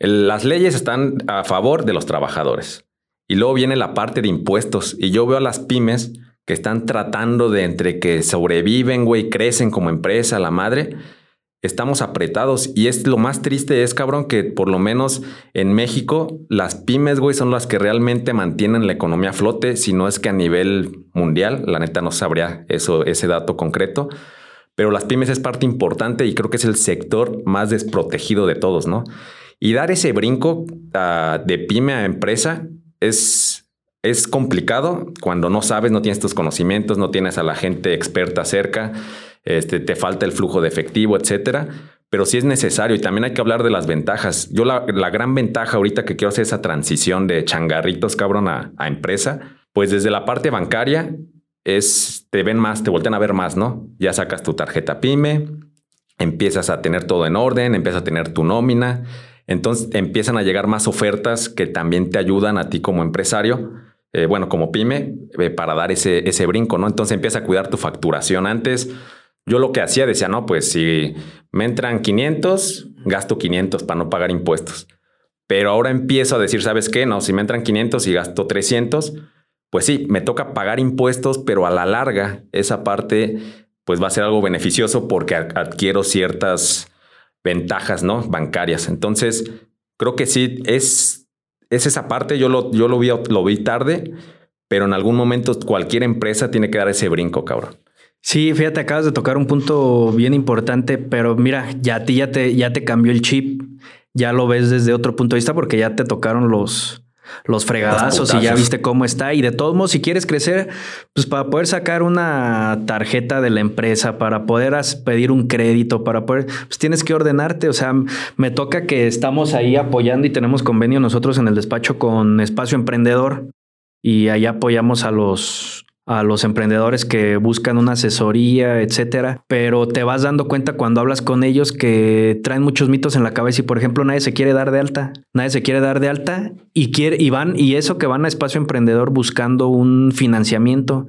Las leyes están a favor de los trabajadores. Y luego viene la parte de impuestos. Y yo veo a las pymes que están tratando de entre que sobreviven, güey, crecen como empresa, la madre, estamos apretados. Y es lo más triste es, cabrón, que por lo menos en México las pymes, güey, son las que realmente mantienen la economía a flote, si no es que a nivel mundial, la neta no sabría eso, ese dato concreto. pero las pymes es parte importante y creo que es el sector más desprotegido de todos, ¿no? Y dar ese brinco uh, de pyme a empresa es, es complicado cuando no sabes, no tienes tus conocimientos, no tienes a la gente experta cerca, este, te falta el flujo de efectivo, etcétera. Pero sí es necesario y también hay que hablar de las ventajas. Yo la, gran ventaja ahorita que quiero hacer esa transición de changarritos, cabrón, a, a empresa, pues desde la parte bancaria es, te ven más, te voltean a ver más, ¿no? Ya sacas tu tarjeta PYME, empiezas a tener todo en orden, empiezas a tener tu nómina, entonces empiezan a llegar más ofertas que también te ayudan a ti como empresario, eh, bueno, como pyme, eh, para dar ese, ese brinco, ¿no? Entonces empieza a cuidar tu facturación. Antes yo lo que hacía decía, no, pues si me entran 500, gasto 500 para no pagar impuestos. Pero ahora empiezo a decir, ¿sabes qué? No, si me entran 500 y gasto 300, pues sí, me toca pagar impuestos, pero a la larga esa parte pues va a ser algo beneficioso porque adquiero ciertas ventajas, ¿no? Bancarias. Entonces, creo que sí, es, es esa parte, yo, lo, yo lo, vi, lo vi tarde, pero en algún momento cualquier empresa tiene que dar ese brinco, cabrón. Sí, fíjate, acabas de tocar un punto bien importante, pero mira, ya a ti ya te, ya te cambió el chip, ya lo ves desde otro punto de vista porque ya te tocaron los, los fregadazos y ya viste cómo está. Y de todos modos, si quieres crecer, pues para poder sacar una tarjeta de la empresa, para poder pedir un crédito, para poder, pues tienes que ordenarte. O sea, me toca que estamos ahí apoyando y tenemos convenio nosotros en el despacho con Espacio Emprendedor y ahí apoyamos a los a los emprendedores que buscan una asesoría, etcétera, pero te vas dando cuenta cuando hablas con ellos que traen muchos mitos en la cabeza y por ejemplo nadie se quiere dar de alta, nadie se quiere dar de alta y quiere y van y eso que van a espacio emprendedor buscando un financiamiento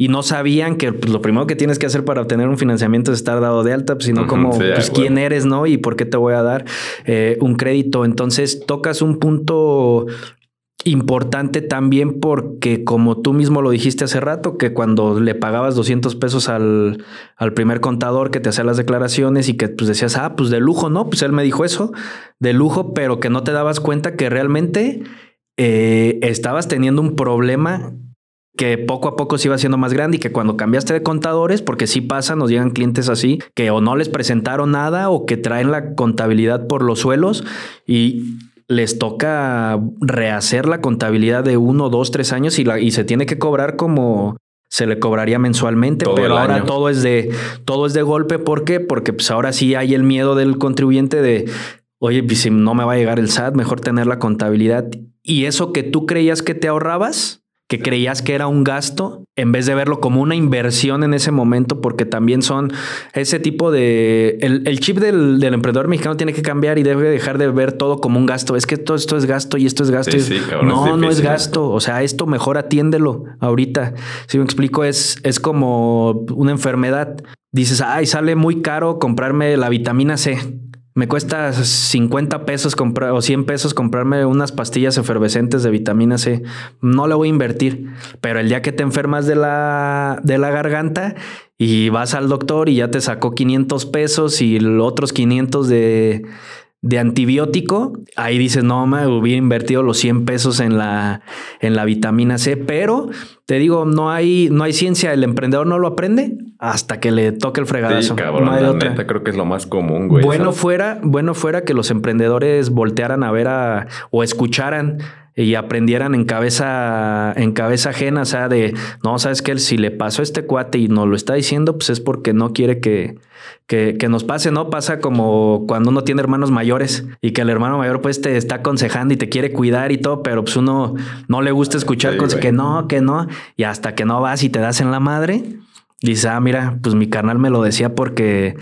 y no sabían que pues, lo primero que tienes que hacer para obtener un financiamiento es estar dado de alta, pues, sino como pues, quién eres, ¿no? Y por qué te voy a dar eh, un crédito. Entonces tocas un punto importante también porque como tú mismo lo dijiste hace rato, que cuando le pagabas 200 pesos al, al, primer contador que te hacía las declaraciones y que pues decías, ah, pues de lujo, ¿no? Pues él me dijo eso, de lujo, pero que no te dabas cuenta que realmente eh, estabas teniendo un problema que poco a poco se iba haciendo más grande y que cuando cambiaste de contadores, porque sí pasa, nos llegan clientes así, que o no les presentaron nada o que traen la contabilidad por los suelos y les toca rehacer la contabilidad de uno, dos, tres años y, la, y se tiene que cobrar como se le cobraría mensualmente, pero ahora todo es de todo es de golpe. ¿Por qué? Porque pues ahora sí hay el miedo del contribuyente de oye, pues si no me va a llegar el SAT, mejor tener la contabilidad. Y eso que tú creías que te ahorrabas, que creías que era un gasto, en vez de verlo como una inversión en ese momento, porque también son ese tipo de... El, chip del, emprendedor mexicano tiene que cambiar y debe dejar de ver todo como un gasto. Es que todo esto es gasto y esto es gasto. no, no es gasto. O sea, esto mejor atiéndelo ahorita. Si me explico, es, es como una enfermedad. Dices, ay, sale muy caro comprarme la vitamina C me cuesta 50 pesos comprar o 100 pesos comprarme unas pastillas efervescentes de vitamina C. No le voy a invertir, pero el día que te enfermas de la, de la garganta y vas al doctor y ya te sacó 500 pesos y otros 500 de, de antibiótico, ahí dices, no, me hubiera invertido los 100 pesos en la, en la vitamina C, pero te digo, no hay, no hay ciencia, el emprendedor no lo aprende hasta que le toque el fregadazo. Sí, cabrón, no creo que es lo más común, güey. Bueno fuera, bueno fuera que los emprendedores voltearan a ver a, o escucharan y aprendieran en cabeza, en cabeza ajena, o sea, de, no, sabes que si le pasó a este cuate y nos lo está diciendo, pues es porque no quiere que, que, que, nos pase, ¿no? Pasa como cuando uno tiene hermanos mayores y que el hermano mayor pues te está aconsejando y te quiere cuidar y todo, pero pues uno no le gusta escuchar cosas que no, que no, y hasta que no vas y te das en la madre, Dice, ah, mira, pues mi carnal me lo decía porque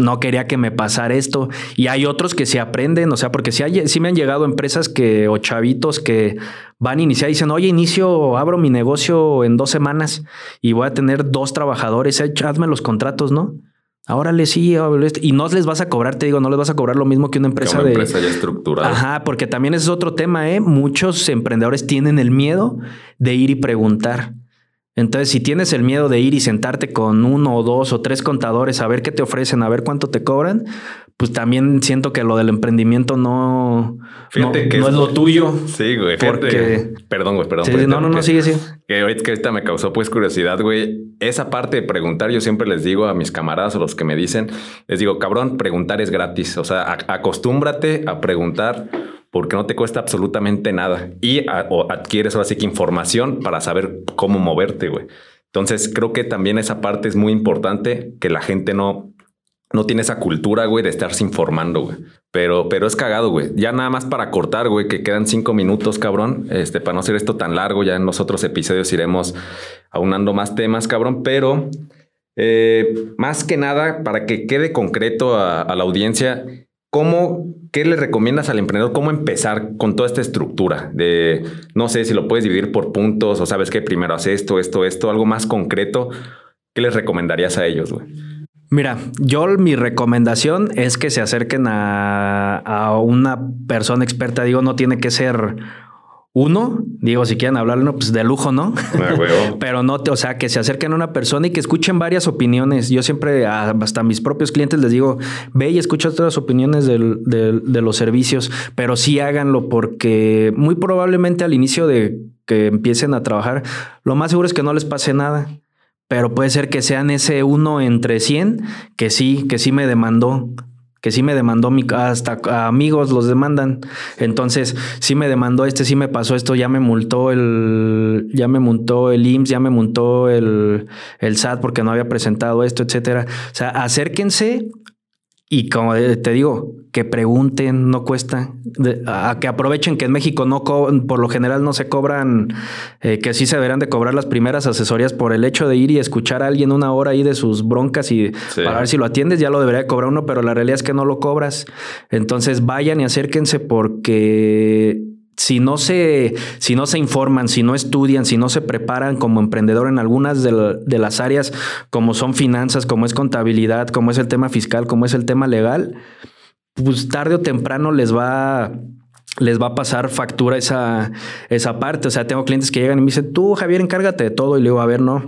no quería que me pasara esto. Y hay otros que se aprenden, o sea, porque si, hay, si me han llegado empresas que, o chavitos que van a iniciar y dicen, oye, inicio, abro mi negocio en dos semanas y voy a tener dos trabajadores, hazme los contratos, ¿no? Ahora le sí, y no les vas a cobrar, te digo, no les vas a cobrar lo mismo que una empresa una de. empresa ya estructurada. Ajá, porque también ese es otro tema, ¿eh? Muchos emprendedores tienen el miedo de ir y preguntar. Entonces, si tienes el miedo de ir y sentarte con uno o dos o tres contadores a ver qué te ofrecen, a ver cuánto te cobran, pues también siento que lo del emprendimiento no, no, Fíjate que no es lo tuyo. Sí, güey. Porque- Perdón, güey, perdón. Sí, por sí, no, no, no, sigue, sigue. Que ahorita, me causó pues curiosidad, güey. Esa parte de preguntar, yo siempre les digo a mis camaradas o los que me dicen, les digo, cabrón, preguntar es gratis. O sea, acostúmbrate a preguntar porque no te cuesta absolutamente nada. Y o adquieres ahora sí que información para saber cómo moverte, güey. Entonces, creo que también esa parte es muy importante que la gente no, no tiene esa cultura, güey, de estarse informando, güey. Pero, pero es cagado, güey. Ya nada más para cortar, güey, que quedan cinco minutos, cabrón. Este, para no hacer esto tan largo, ya en los otros episodios iremos aunando más temas, cabrón. Pero eh, más que nada, para que quede concreto a la audiencia, ¿cómo, qué le recomiendas al emprendedor? ¿Cómo empezar con toda esta estructura? De, no sé si lo puedes dividir por puntos o sabes que primero haces esto, esto, esto, algo más concreto. ¿Qué les recomendarías a ellos, güey? Mira, yo mi recomendación es que se acerquen a, a una persona experta. Digo, no tiene que ser uno. Digo, si quieren hablarlo, pues de lujo, ¿no? Ah, güey. Pero no, te- o sea, que se acerquen a una persona y que escuchen varias opiniones. Yo siempre, hasta a mis propios clientes les digo, ve y escucha todas las opiniones del- del- de los servicios, pero sí háganlo porque muy probablemente al inicio de que empiecen a trabajar, lo más seguro es que no les pase nada. Pero puede ser que sean ese uno entre 100 que sí, que sí me demandó, que sí me demandó mi, hasta amigos los demandan. Entonces, sí me demandó este, sí me pasó esto, ya me multó el, ya me multó el IMSS, ya me multó el, el SAT porque no había presentado esto, etcétera. O sea, acérquense y como te digo, que pregunten, no cuesta. De- a que aprovechen que en México no por lo general no se cobran, eh, que sí se deberán de cobrar las primeras asesorías por el hecho de ir y escuchar a alguien una hora ahí de sus broncas y Sí. para ver si lo atiendes, ya lo debería de cobrar uno, pero la realidad es que no lo cobras. Entonces vayan y acérquense porque si no se, si no se informan, si no estudian, si no se preparan como emprendedor en algunas de, la- de las áreas como son finanzas, como es contabilidad, como es el tema fiscal, como es el tema legal, pues tarde o temprano les va les va a pasar factura esa, esa parte. O sea, tengo clientes que llegan y me dicen, tú, Javier, encárgate de todo. Y le digo, a ver, no,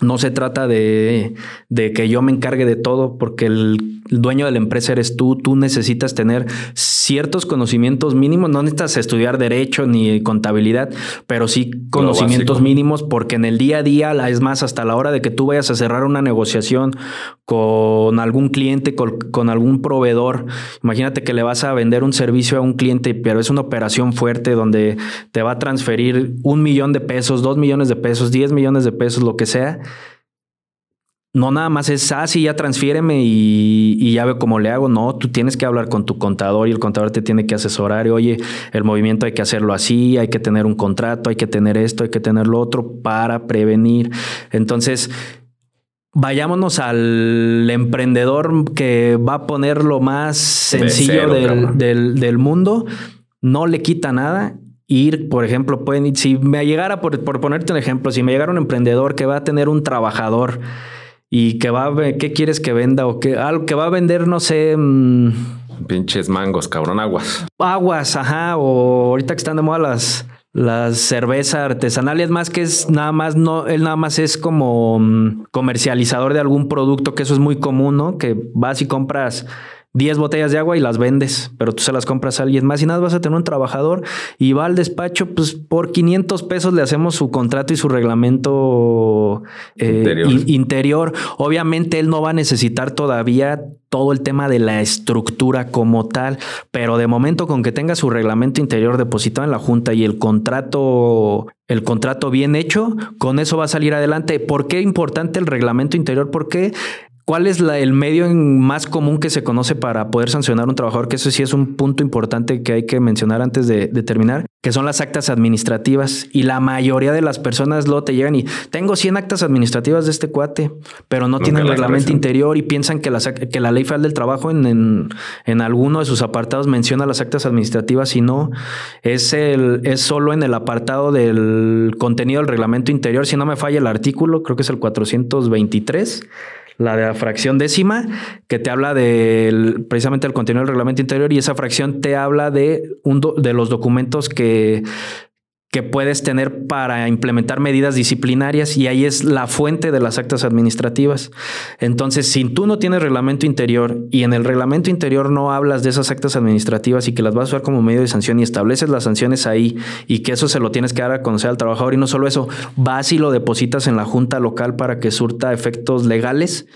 no se trata de, de que yo me encargue de todo, porque el dueño de la empresa eres tú. Tú necesitas tener ciertos conocimientos mínimos. No necesitas estudiar derecho ni contabilidad, pero sí conocimientos mínimos, porque en el día a día, es más, hasta la hora de que tú vayas a cerrar una negociación con algún cliente, con, con algún proveedor, imagínate que le vas a vender un servicio a un cliente, pero es una operación fuerte donde te va a transferir un millón de pesos, dos millones de pesos, diez millones de pesos, lo que sea. No nada más es, ah, sí, ya transfiéreme y, y ya veo cómo le hago. No, tú tienes que hablar con tu contador y el contador te tiene que asesorar. Y, Oye, el movimiento hay que hacerlo así, hay que tener un contrato, hay que tener esto, hay que tener lo otro para prevenir. Entonces, vayámonos al emprendedor que va a poner lo más sencillo cero, del, cabrón. del, del mundo. No le quita nada. Ir, por ejemplo, pueden ir, si me llegara, por, por ponerte un ejemplo, si me llegara un emprendedor que va a tener un trabajador y que va a, ¿qué quieres que venda? O que algo que va a vender, no sé, mm, Pinches mangos, cabrón, aguas. aguas, ajá, o ahorita que están de moda las, las cervezas artesanales, más que es nada más, no, él nada más es como mm, comercializador de algún producto, que eso es muy común, ¿no? Que vas y compras 10 botellas de agua y las vendes, pero tú se las compras a alguien más y nada, vas a tener un trabajador y va al despacho, pues por 500 pesos le hacemos su contrato y su reglamento eh, Interior. in- interior. Obviamente él no va a necesitar todavía todo el tema de la estructura como tal, pero de momento con que tenga su reglamento interior depositado en la junta y el contrato el contrato bien hecho, con eso va a salir adelante. ¿Por qué es importante el reglamento interior? Porque ¿Cuál es la- el medio en- más común que se conoce para poder sancionar a un trabajador? Que eso sí es un punto importante que hay que mencionar antes de, de terminar, que son las actas administrativas. Y la mayoría de las personas lo te llegan y tengo 100 actas administrativas de este cuate, pero no Nunca tienen reglamento interior y piensan que la, sac- que la ley federal del trabajo en, en, en alguno de sus apartados menciona las actas administrativas y no. Es, el, es solo en el apartado del contenido del reglamento interior. Si no me falla el artículo, creo que es el 423 la de la fracción décima, que te habla del, precisamente del contenido del reglamento interior y esa fracción te habla de, un de los documentos que, que puedes tener para implementar medidas disciplinarias y ahí es la fuente de las actas administrativas. Entonces, si tú no tienes reglamento interior y en el reglamento interior no hablas de esas actas administrativas y que las vas a usar como medio de sanción y estableces las sanciones ahí y que eso se lo tienes que dar a conocer al trabajador y no solo eso, vas y lo depositas en la junta local para que surta efectos legales,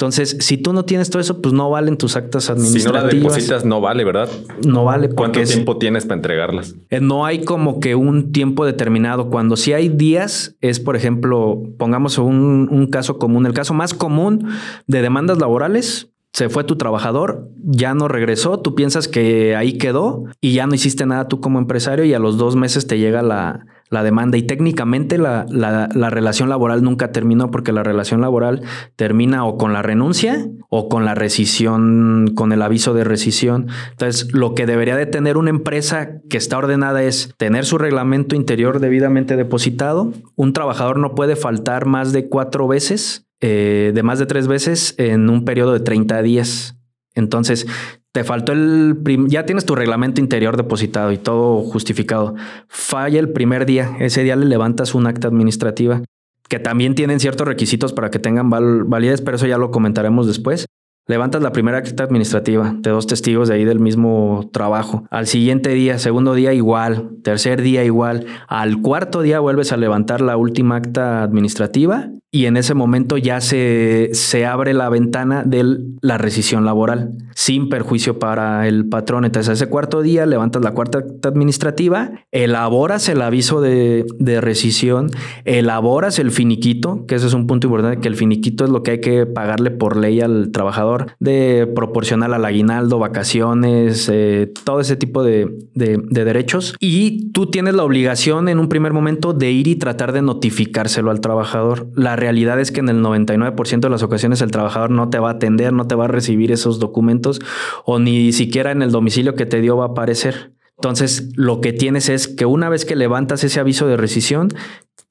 entonces, si tú no tienes todo eso, pues no valen tus actas administrativas. Si no las depositas, no vale, ¿verdad? No vale. ¿Cuánto tiempo tienes para entregarlas? Eh, no hay como que un tiempo determinado. Cuando sí hay días, es, por ejemplo, pongamos un, un caso común. El caso más común de demandas laborales se fue tu trabajador, ya no regresó, tú piensas que ahí quedó y ya no hiciste nada tú como empresario y a los dos meses te llega la, la demanda y técnicamente la, la, relación laboral nunca terminó porque la relación laboral termina o con la renuncia o con la rescisión, con el aviso de rescisión. Entonces, lo que debería de tener una empresa que está ordenada es tener su reglamento interior debidamente depositado. Un trabajador no puede faltar más de cuatro veces, eh, de más de tres veces en un periodo de 30 días. Entonces, te faltó el ya tienes tu reglamento interior depositado y todo justificado. Falla el primer día, ese día le levantas un acta administrativa que también tienen ciertos requisitos para que tengan validez, pero eso ya lo comentaremos después. Levantas la primera acta administrativa de dos testigos de ahí del mismo trabajo. Al siguiente día, segundo día igual, tercer día igual. Al cuarto día vuelves a levantar la última acta administrativa y en ese momento ya se, se abre la ventana de la rescisión laboral sin perjuicio para el patrón. Entonces, ese cuarto día levantas la cuarta acta administrativa, elaboras el aviso de, de rescisión, elaboras el finiquito, que ese es un punto importante, que el finiquito es lo que hay que pagarle por ley al trabajador de proporcionar al aguinaldo, vacaciones, eh, todo ese tipo de, derechos. Y tú tienes la obligación en un primer momento de ir y tratar de notificárselo al trabajador. La realidad es que en el 99% de las ocasiones el trabajador no te va a atender, no te va a recibir esos documentos o ni siquiera en el domicilio que te dio va a aparecer. Entonces, lo que tienes es que una vez que levantas ese aviso de rescisión,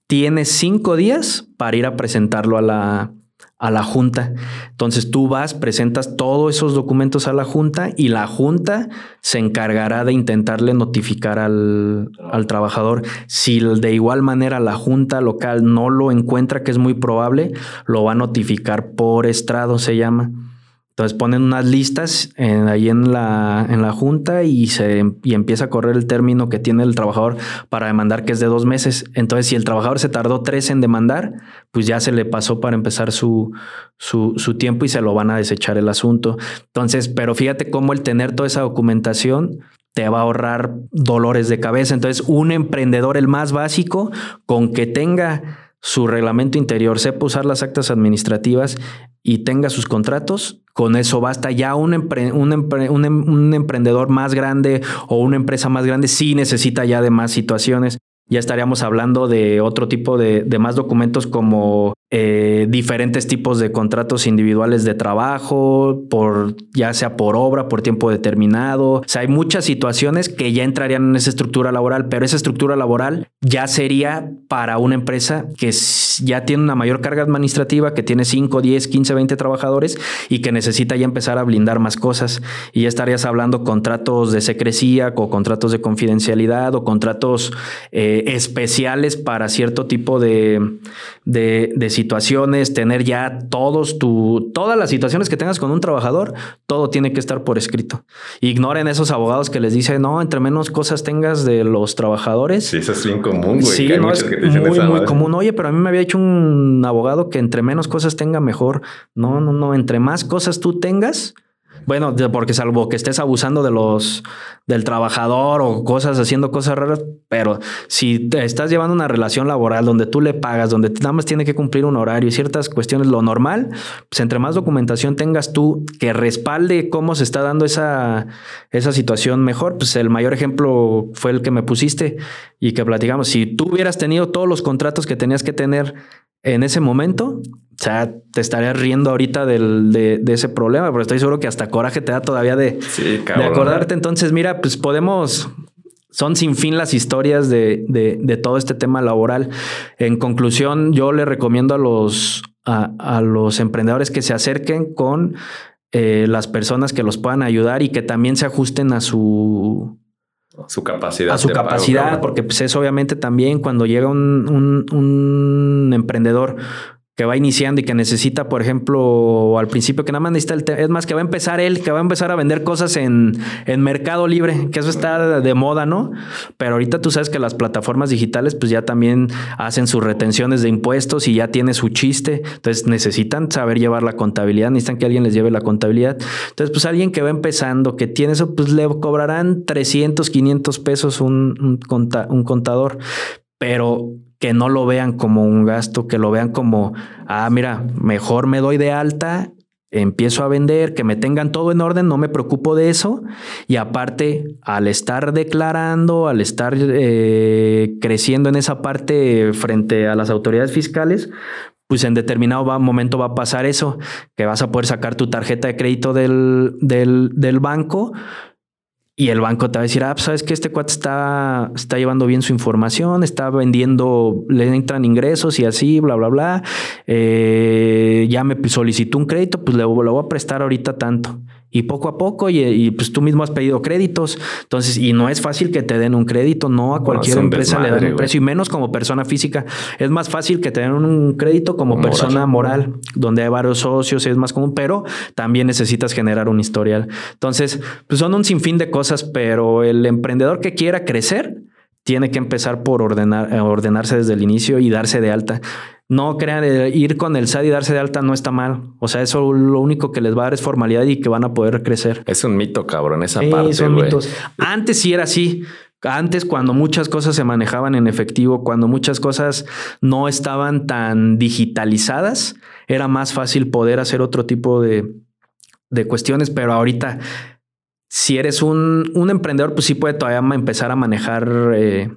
tienes cinco días para ir a presentarlo a la, a la junta. Entonces tú vas, presentas todos esos documentos a la junta y la junta se encargará de intentarle notificar al, al, trabajador. Si de igual manera la junta local no lo encuentra, que es muy probable, lo va a notificar por estrado, se llama. Entonces ponen unas listas ahí en la, en la junta y, se, y empieza a correr el término que tiene el trabajador para demandar, que es de dos meses. Entonces, si el trabajador se tardó tres en demandar, pues ya se le pasó para empezar su, su, su tiempo y se lo van a desechar el asunto. Entonces, pero fíjate cómo el tener toda esa documentación te va a ahorrar dolores de cabeza. Entonces, un emprendedor, el más básico, con que tenga su reglamento interior, sepa usar las actas administrativas y tenga sus contratos, con eso basta. Ya un, un, emprendedor más grande o una empresa más grande sí necesita ya de más situaciones. Ya estaríamos hablando de otro tipo de, de más documentos como eh, diferentes tipos de contratos individuales de trabajo, por ya sea por obra, por tiempo determinado. O sea, hay muchas situaciones que ya entrarían en esa estructura laboral, pero esa estructura laboral ya sería para una empresa que ya tiene una mayor carga administrativa, que tiene 5, 10, 15, 20 trabajadores y que necesita ya empezar a blindar más cosas. Y ya estarías hablando contratos de secrecía o contratos de confidencialidad o contratos eh, especiales para cierto tipo de, de, de situaciones, tener ya todos tu, todas las situaciones que tengas con un trabajador, todo tiene que estar por escrito. Ignoren esos abogados que les dicen, no, entre menos cosas tengas de los trabajadores. Sí, eso es bien común, güey. Sí, no, es muy, muy común. Oye, pero a mí me había hecho un abogado que entre menos cosas tenga mejor. No, no, no, entre más cosas tú tengas, bueno, porque salvo que estés abusando de los del trabajador o cosas haciendo cosas raras, pero si te estás llevando una relación laboral donde tú le pagas, donde nada más tiene que cumplir un horario y ciertas cuestiones, lo normal, pues entre más documentación tengas tú que respalde cómo se está dando esa, esa situación mejor, pues el mayor ejemplo fue el que me pusiste y que platicamos. Si tú hubieras tenido todos los contratos que tenías que tener en ese momento, o sea, te estarías riendo ahorita del, de, ese problema, pero estoy seguro que hasta coraje te da todavía de, de acordarte. Entonces, mira, pues podemos, son sin fin las historias de, de, todo este tema laboral. En conclusión, yo le recomiendo a los, a, los emprendedores que se acerquen con eh, las personas que los puedan ayudar y que también se ajusten a su su capacidad. A su capacidad, porque pues es obviamente también cuando llega un, un emprendedor que va iniciando y que necesita, por ejemplo, al principio que nada más necesita el es más que va a empezar él, que va a empezar a vender cosas en, en Mercado Libre, que eso está de moda, ¿no? Pero ahorita tú sabes que las plataformas digitales pues ya también hacen sus retenciones de impuestos y ya tiene su chiste, entonces necesitan saber llevar la contabilidad, necesitan que alguien les lleve la contabilidad. Entonces, pues alguien que va empezando, que tiene eso, pues le cobrarán 300, 500 pesos un, un contador, pero que no lo vean como un gasto, que lo vean como, ah, mira, mejor me doy de alta, empiezo a vender, que me tengan todo en orden, no me preocupo de eso. Y aparte, al estar declarando, al estar eh, creciendo en esa parte frente a las autoridades fiscales, pues en determinado momento va a pasar eso, que vas a poder sacar tu tarjeta de crédito del, del, del banco y el banco te va a decir, ah, pues, sabes que este cuate está, está llevando bien su información, está vendiendo, le entran ingresos y así, bla, bla, bla. Eh, ya me solicitó un crédito, pues le, voy a prestar ahorita tanto y poco a poco, y, pues tú mismo has pedido créditos. Entonces, y no es fácil que te den un crédito, no a cualquier empresa le dan un precio, y menos como persona física. Es más fácil que te den un crédito como persona moral, donde hay varios socios, es más común, pero también necesitas generar un historial. Entonces, pues son un sinfín de cosas, pero el emprendedor que quiera crecer tiene que empezar por ordenar, ordenarse desde el inicio y darse de alta. No crean, eh, ir con el SAT y darse de alta no está mal. O sea, eso lo único que les va a dar es formalidad y que van a poder crecer. Es un mito, cabrón, esa parte. Son mitos. Antes sí era así. Antes, cuando muchas cosas se manejaban en efectivo, cuando muchas cosas no estaban tan digitalizadas, era más fácil poder hacer otro tipo de, de cuestiones. Pero ahorita, si eres un, un, emprendedor, pues sí puede todavía empezar a manejar. Eh,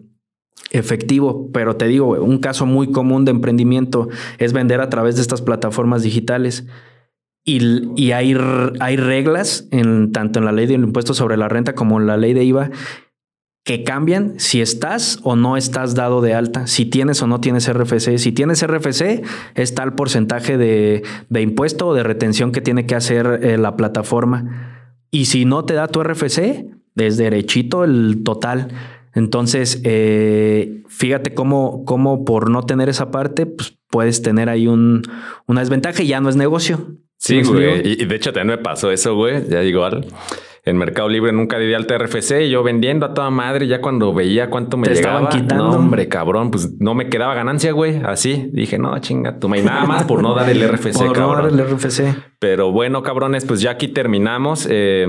efectivo, pero te digo, un caso muy común de emprendimiento es vender a través de estas plataformas digitales. Y, y hay, hay, reglas en, tanto en la ley del impuesto sobre la renta como en la ley de IVA que cambian si estás o no estás dado de alta, si tienes o no tienes RFC. Si tienes RFC, es tal porcentaje de, de impuesto o de retención que tiene que hacer eh, la plataforma. Y si no te da tu RFC, es derechito el total. Entonces, eh, fíjate cómo, cómo, por no tener esa parte, pues puedes tener ahí un, una desventaja y ya no es negocio. Sí, güey. Y, de hecho también me pasó eso, güey. Ya igual. En Mercado Libre nunca di de alta RFC y yo vendiendo a toda madre. Ya cuando veía cuánto me llegaba, quitando. No, hombre, cabrón, pues no me quedaba ganancia, güey. Así dije, no, chinga, tú me nada más por no dar el RFC, por No dar el RFC. Pero bueno, cabrones, pues ya aquí terminamos. Eh,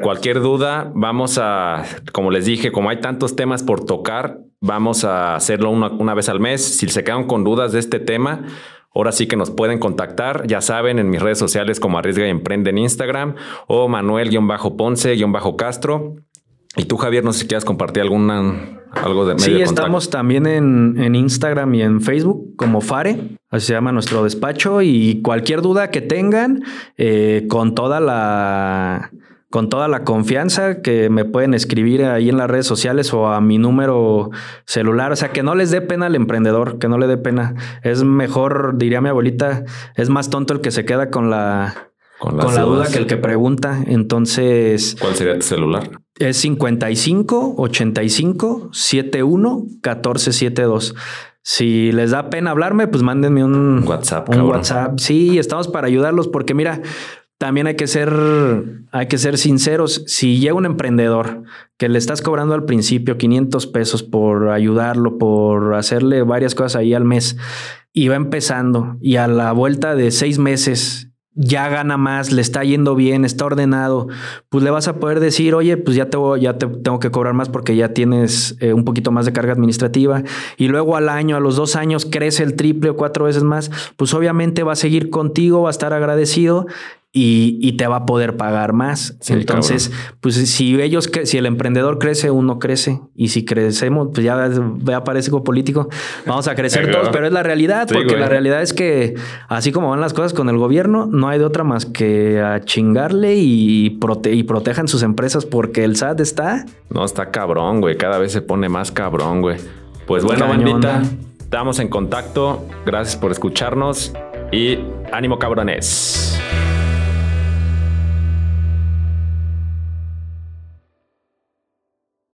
Cualquier duda, vamos a, como les dije, como hay tantos temas por tocar, vamos a hacerlo una, vez al mes. Si se quedan con dudas de este tema, Ahora sí que nos pueden contactar, ya saben, en mis redes sociales como Arriesga y Emprende en Instagram o Manuel-Ponce-Castro. Y tú, Javier, no sé si quieres compartir alguna, algo de medio Sí, estamos también en, Instagram y en Facebook como Fare, así se llama nuestro despacho. Y cualquier duda que tengan, eh, con toda la con toda la confianza que me pueden escribir ahí en las redes sociales o a mi número celular. O sea, que no les dé pena al emprendedor, que no le dé pena. Es mejor, diría mi abuelita, es más tonto el que se queda con la, con, la duda que el que pregunta. Entonces. ¿Cuál sería tu celular? Es 55 85 71 14 72. Si les da pena hablarme, pues mándenme un WhatsApp. Un WhatsApp. Sí, estamos para ayudarlos porque mira, también hay que ser, hay que ser sinceros. Si llega un emprendedor que le estás cobrando al principio 500 pesos por ayudarlo, por hacerle varias cosas ahí al mes y va empezando y a la vuelta de seis meses ya gana más, le está yendo bien, está ordenado, pues le vas a poder decir, oye, pues ya te, ya te tengo que cobrar más porque ya tienes eh, un poquito más de carga administrativa. Y luego al año, a los dos años, crece el triple o cuatro veces más, pues obviamente va a seguir contigo, va a estar agradecido y, te va a poder pagar más. Entonces, pues si ellos, si el emprendedor crece, uno crece. Y si crecemos, pues ya, ya parece político, vamos a crecer todos. Pero es la realidad, porque la realidad es que así como van las cosas con el gobierno, no hay de otra más que a chingarle y, prote y protejan sus empresas porque el SAT está. No, está cabrón, güey. Cada vez se pone más cabrón, güey. Pues bueno, bandita, estamos en contacto. Gracias por escucharnos y ánimo cabrones.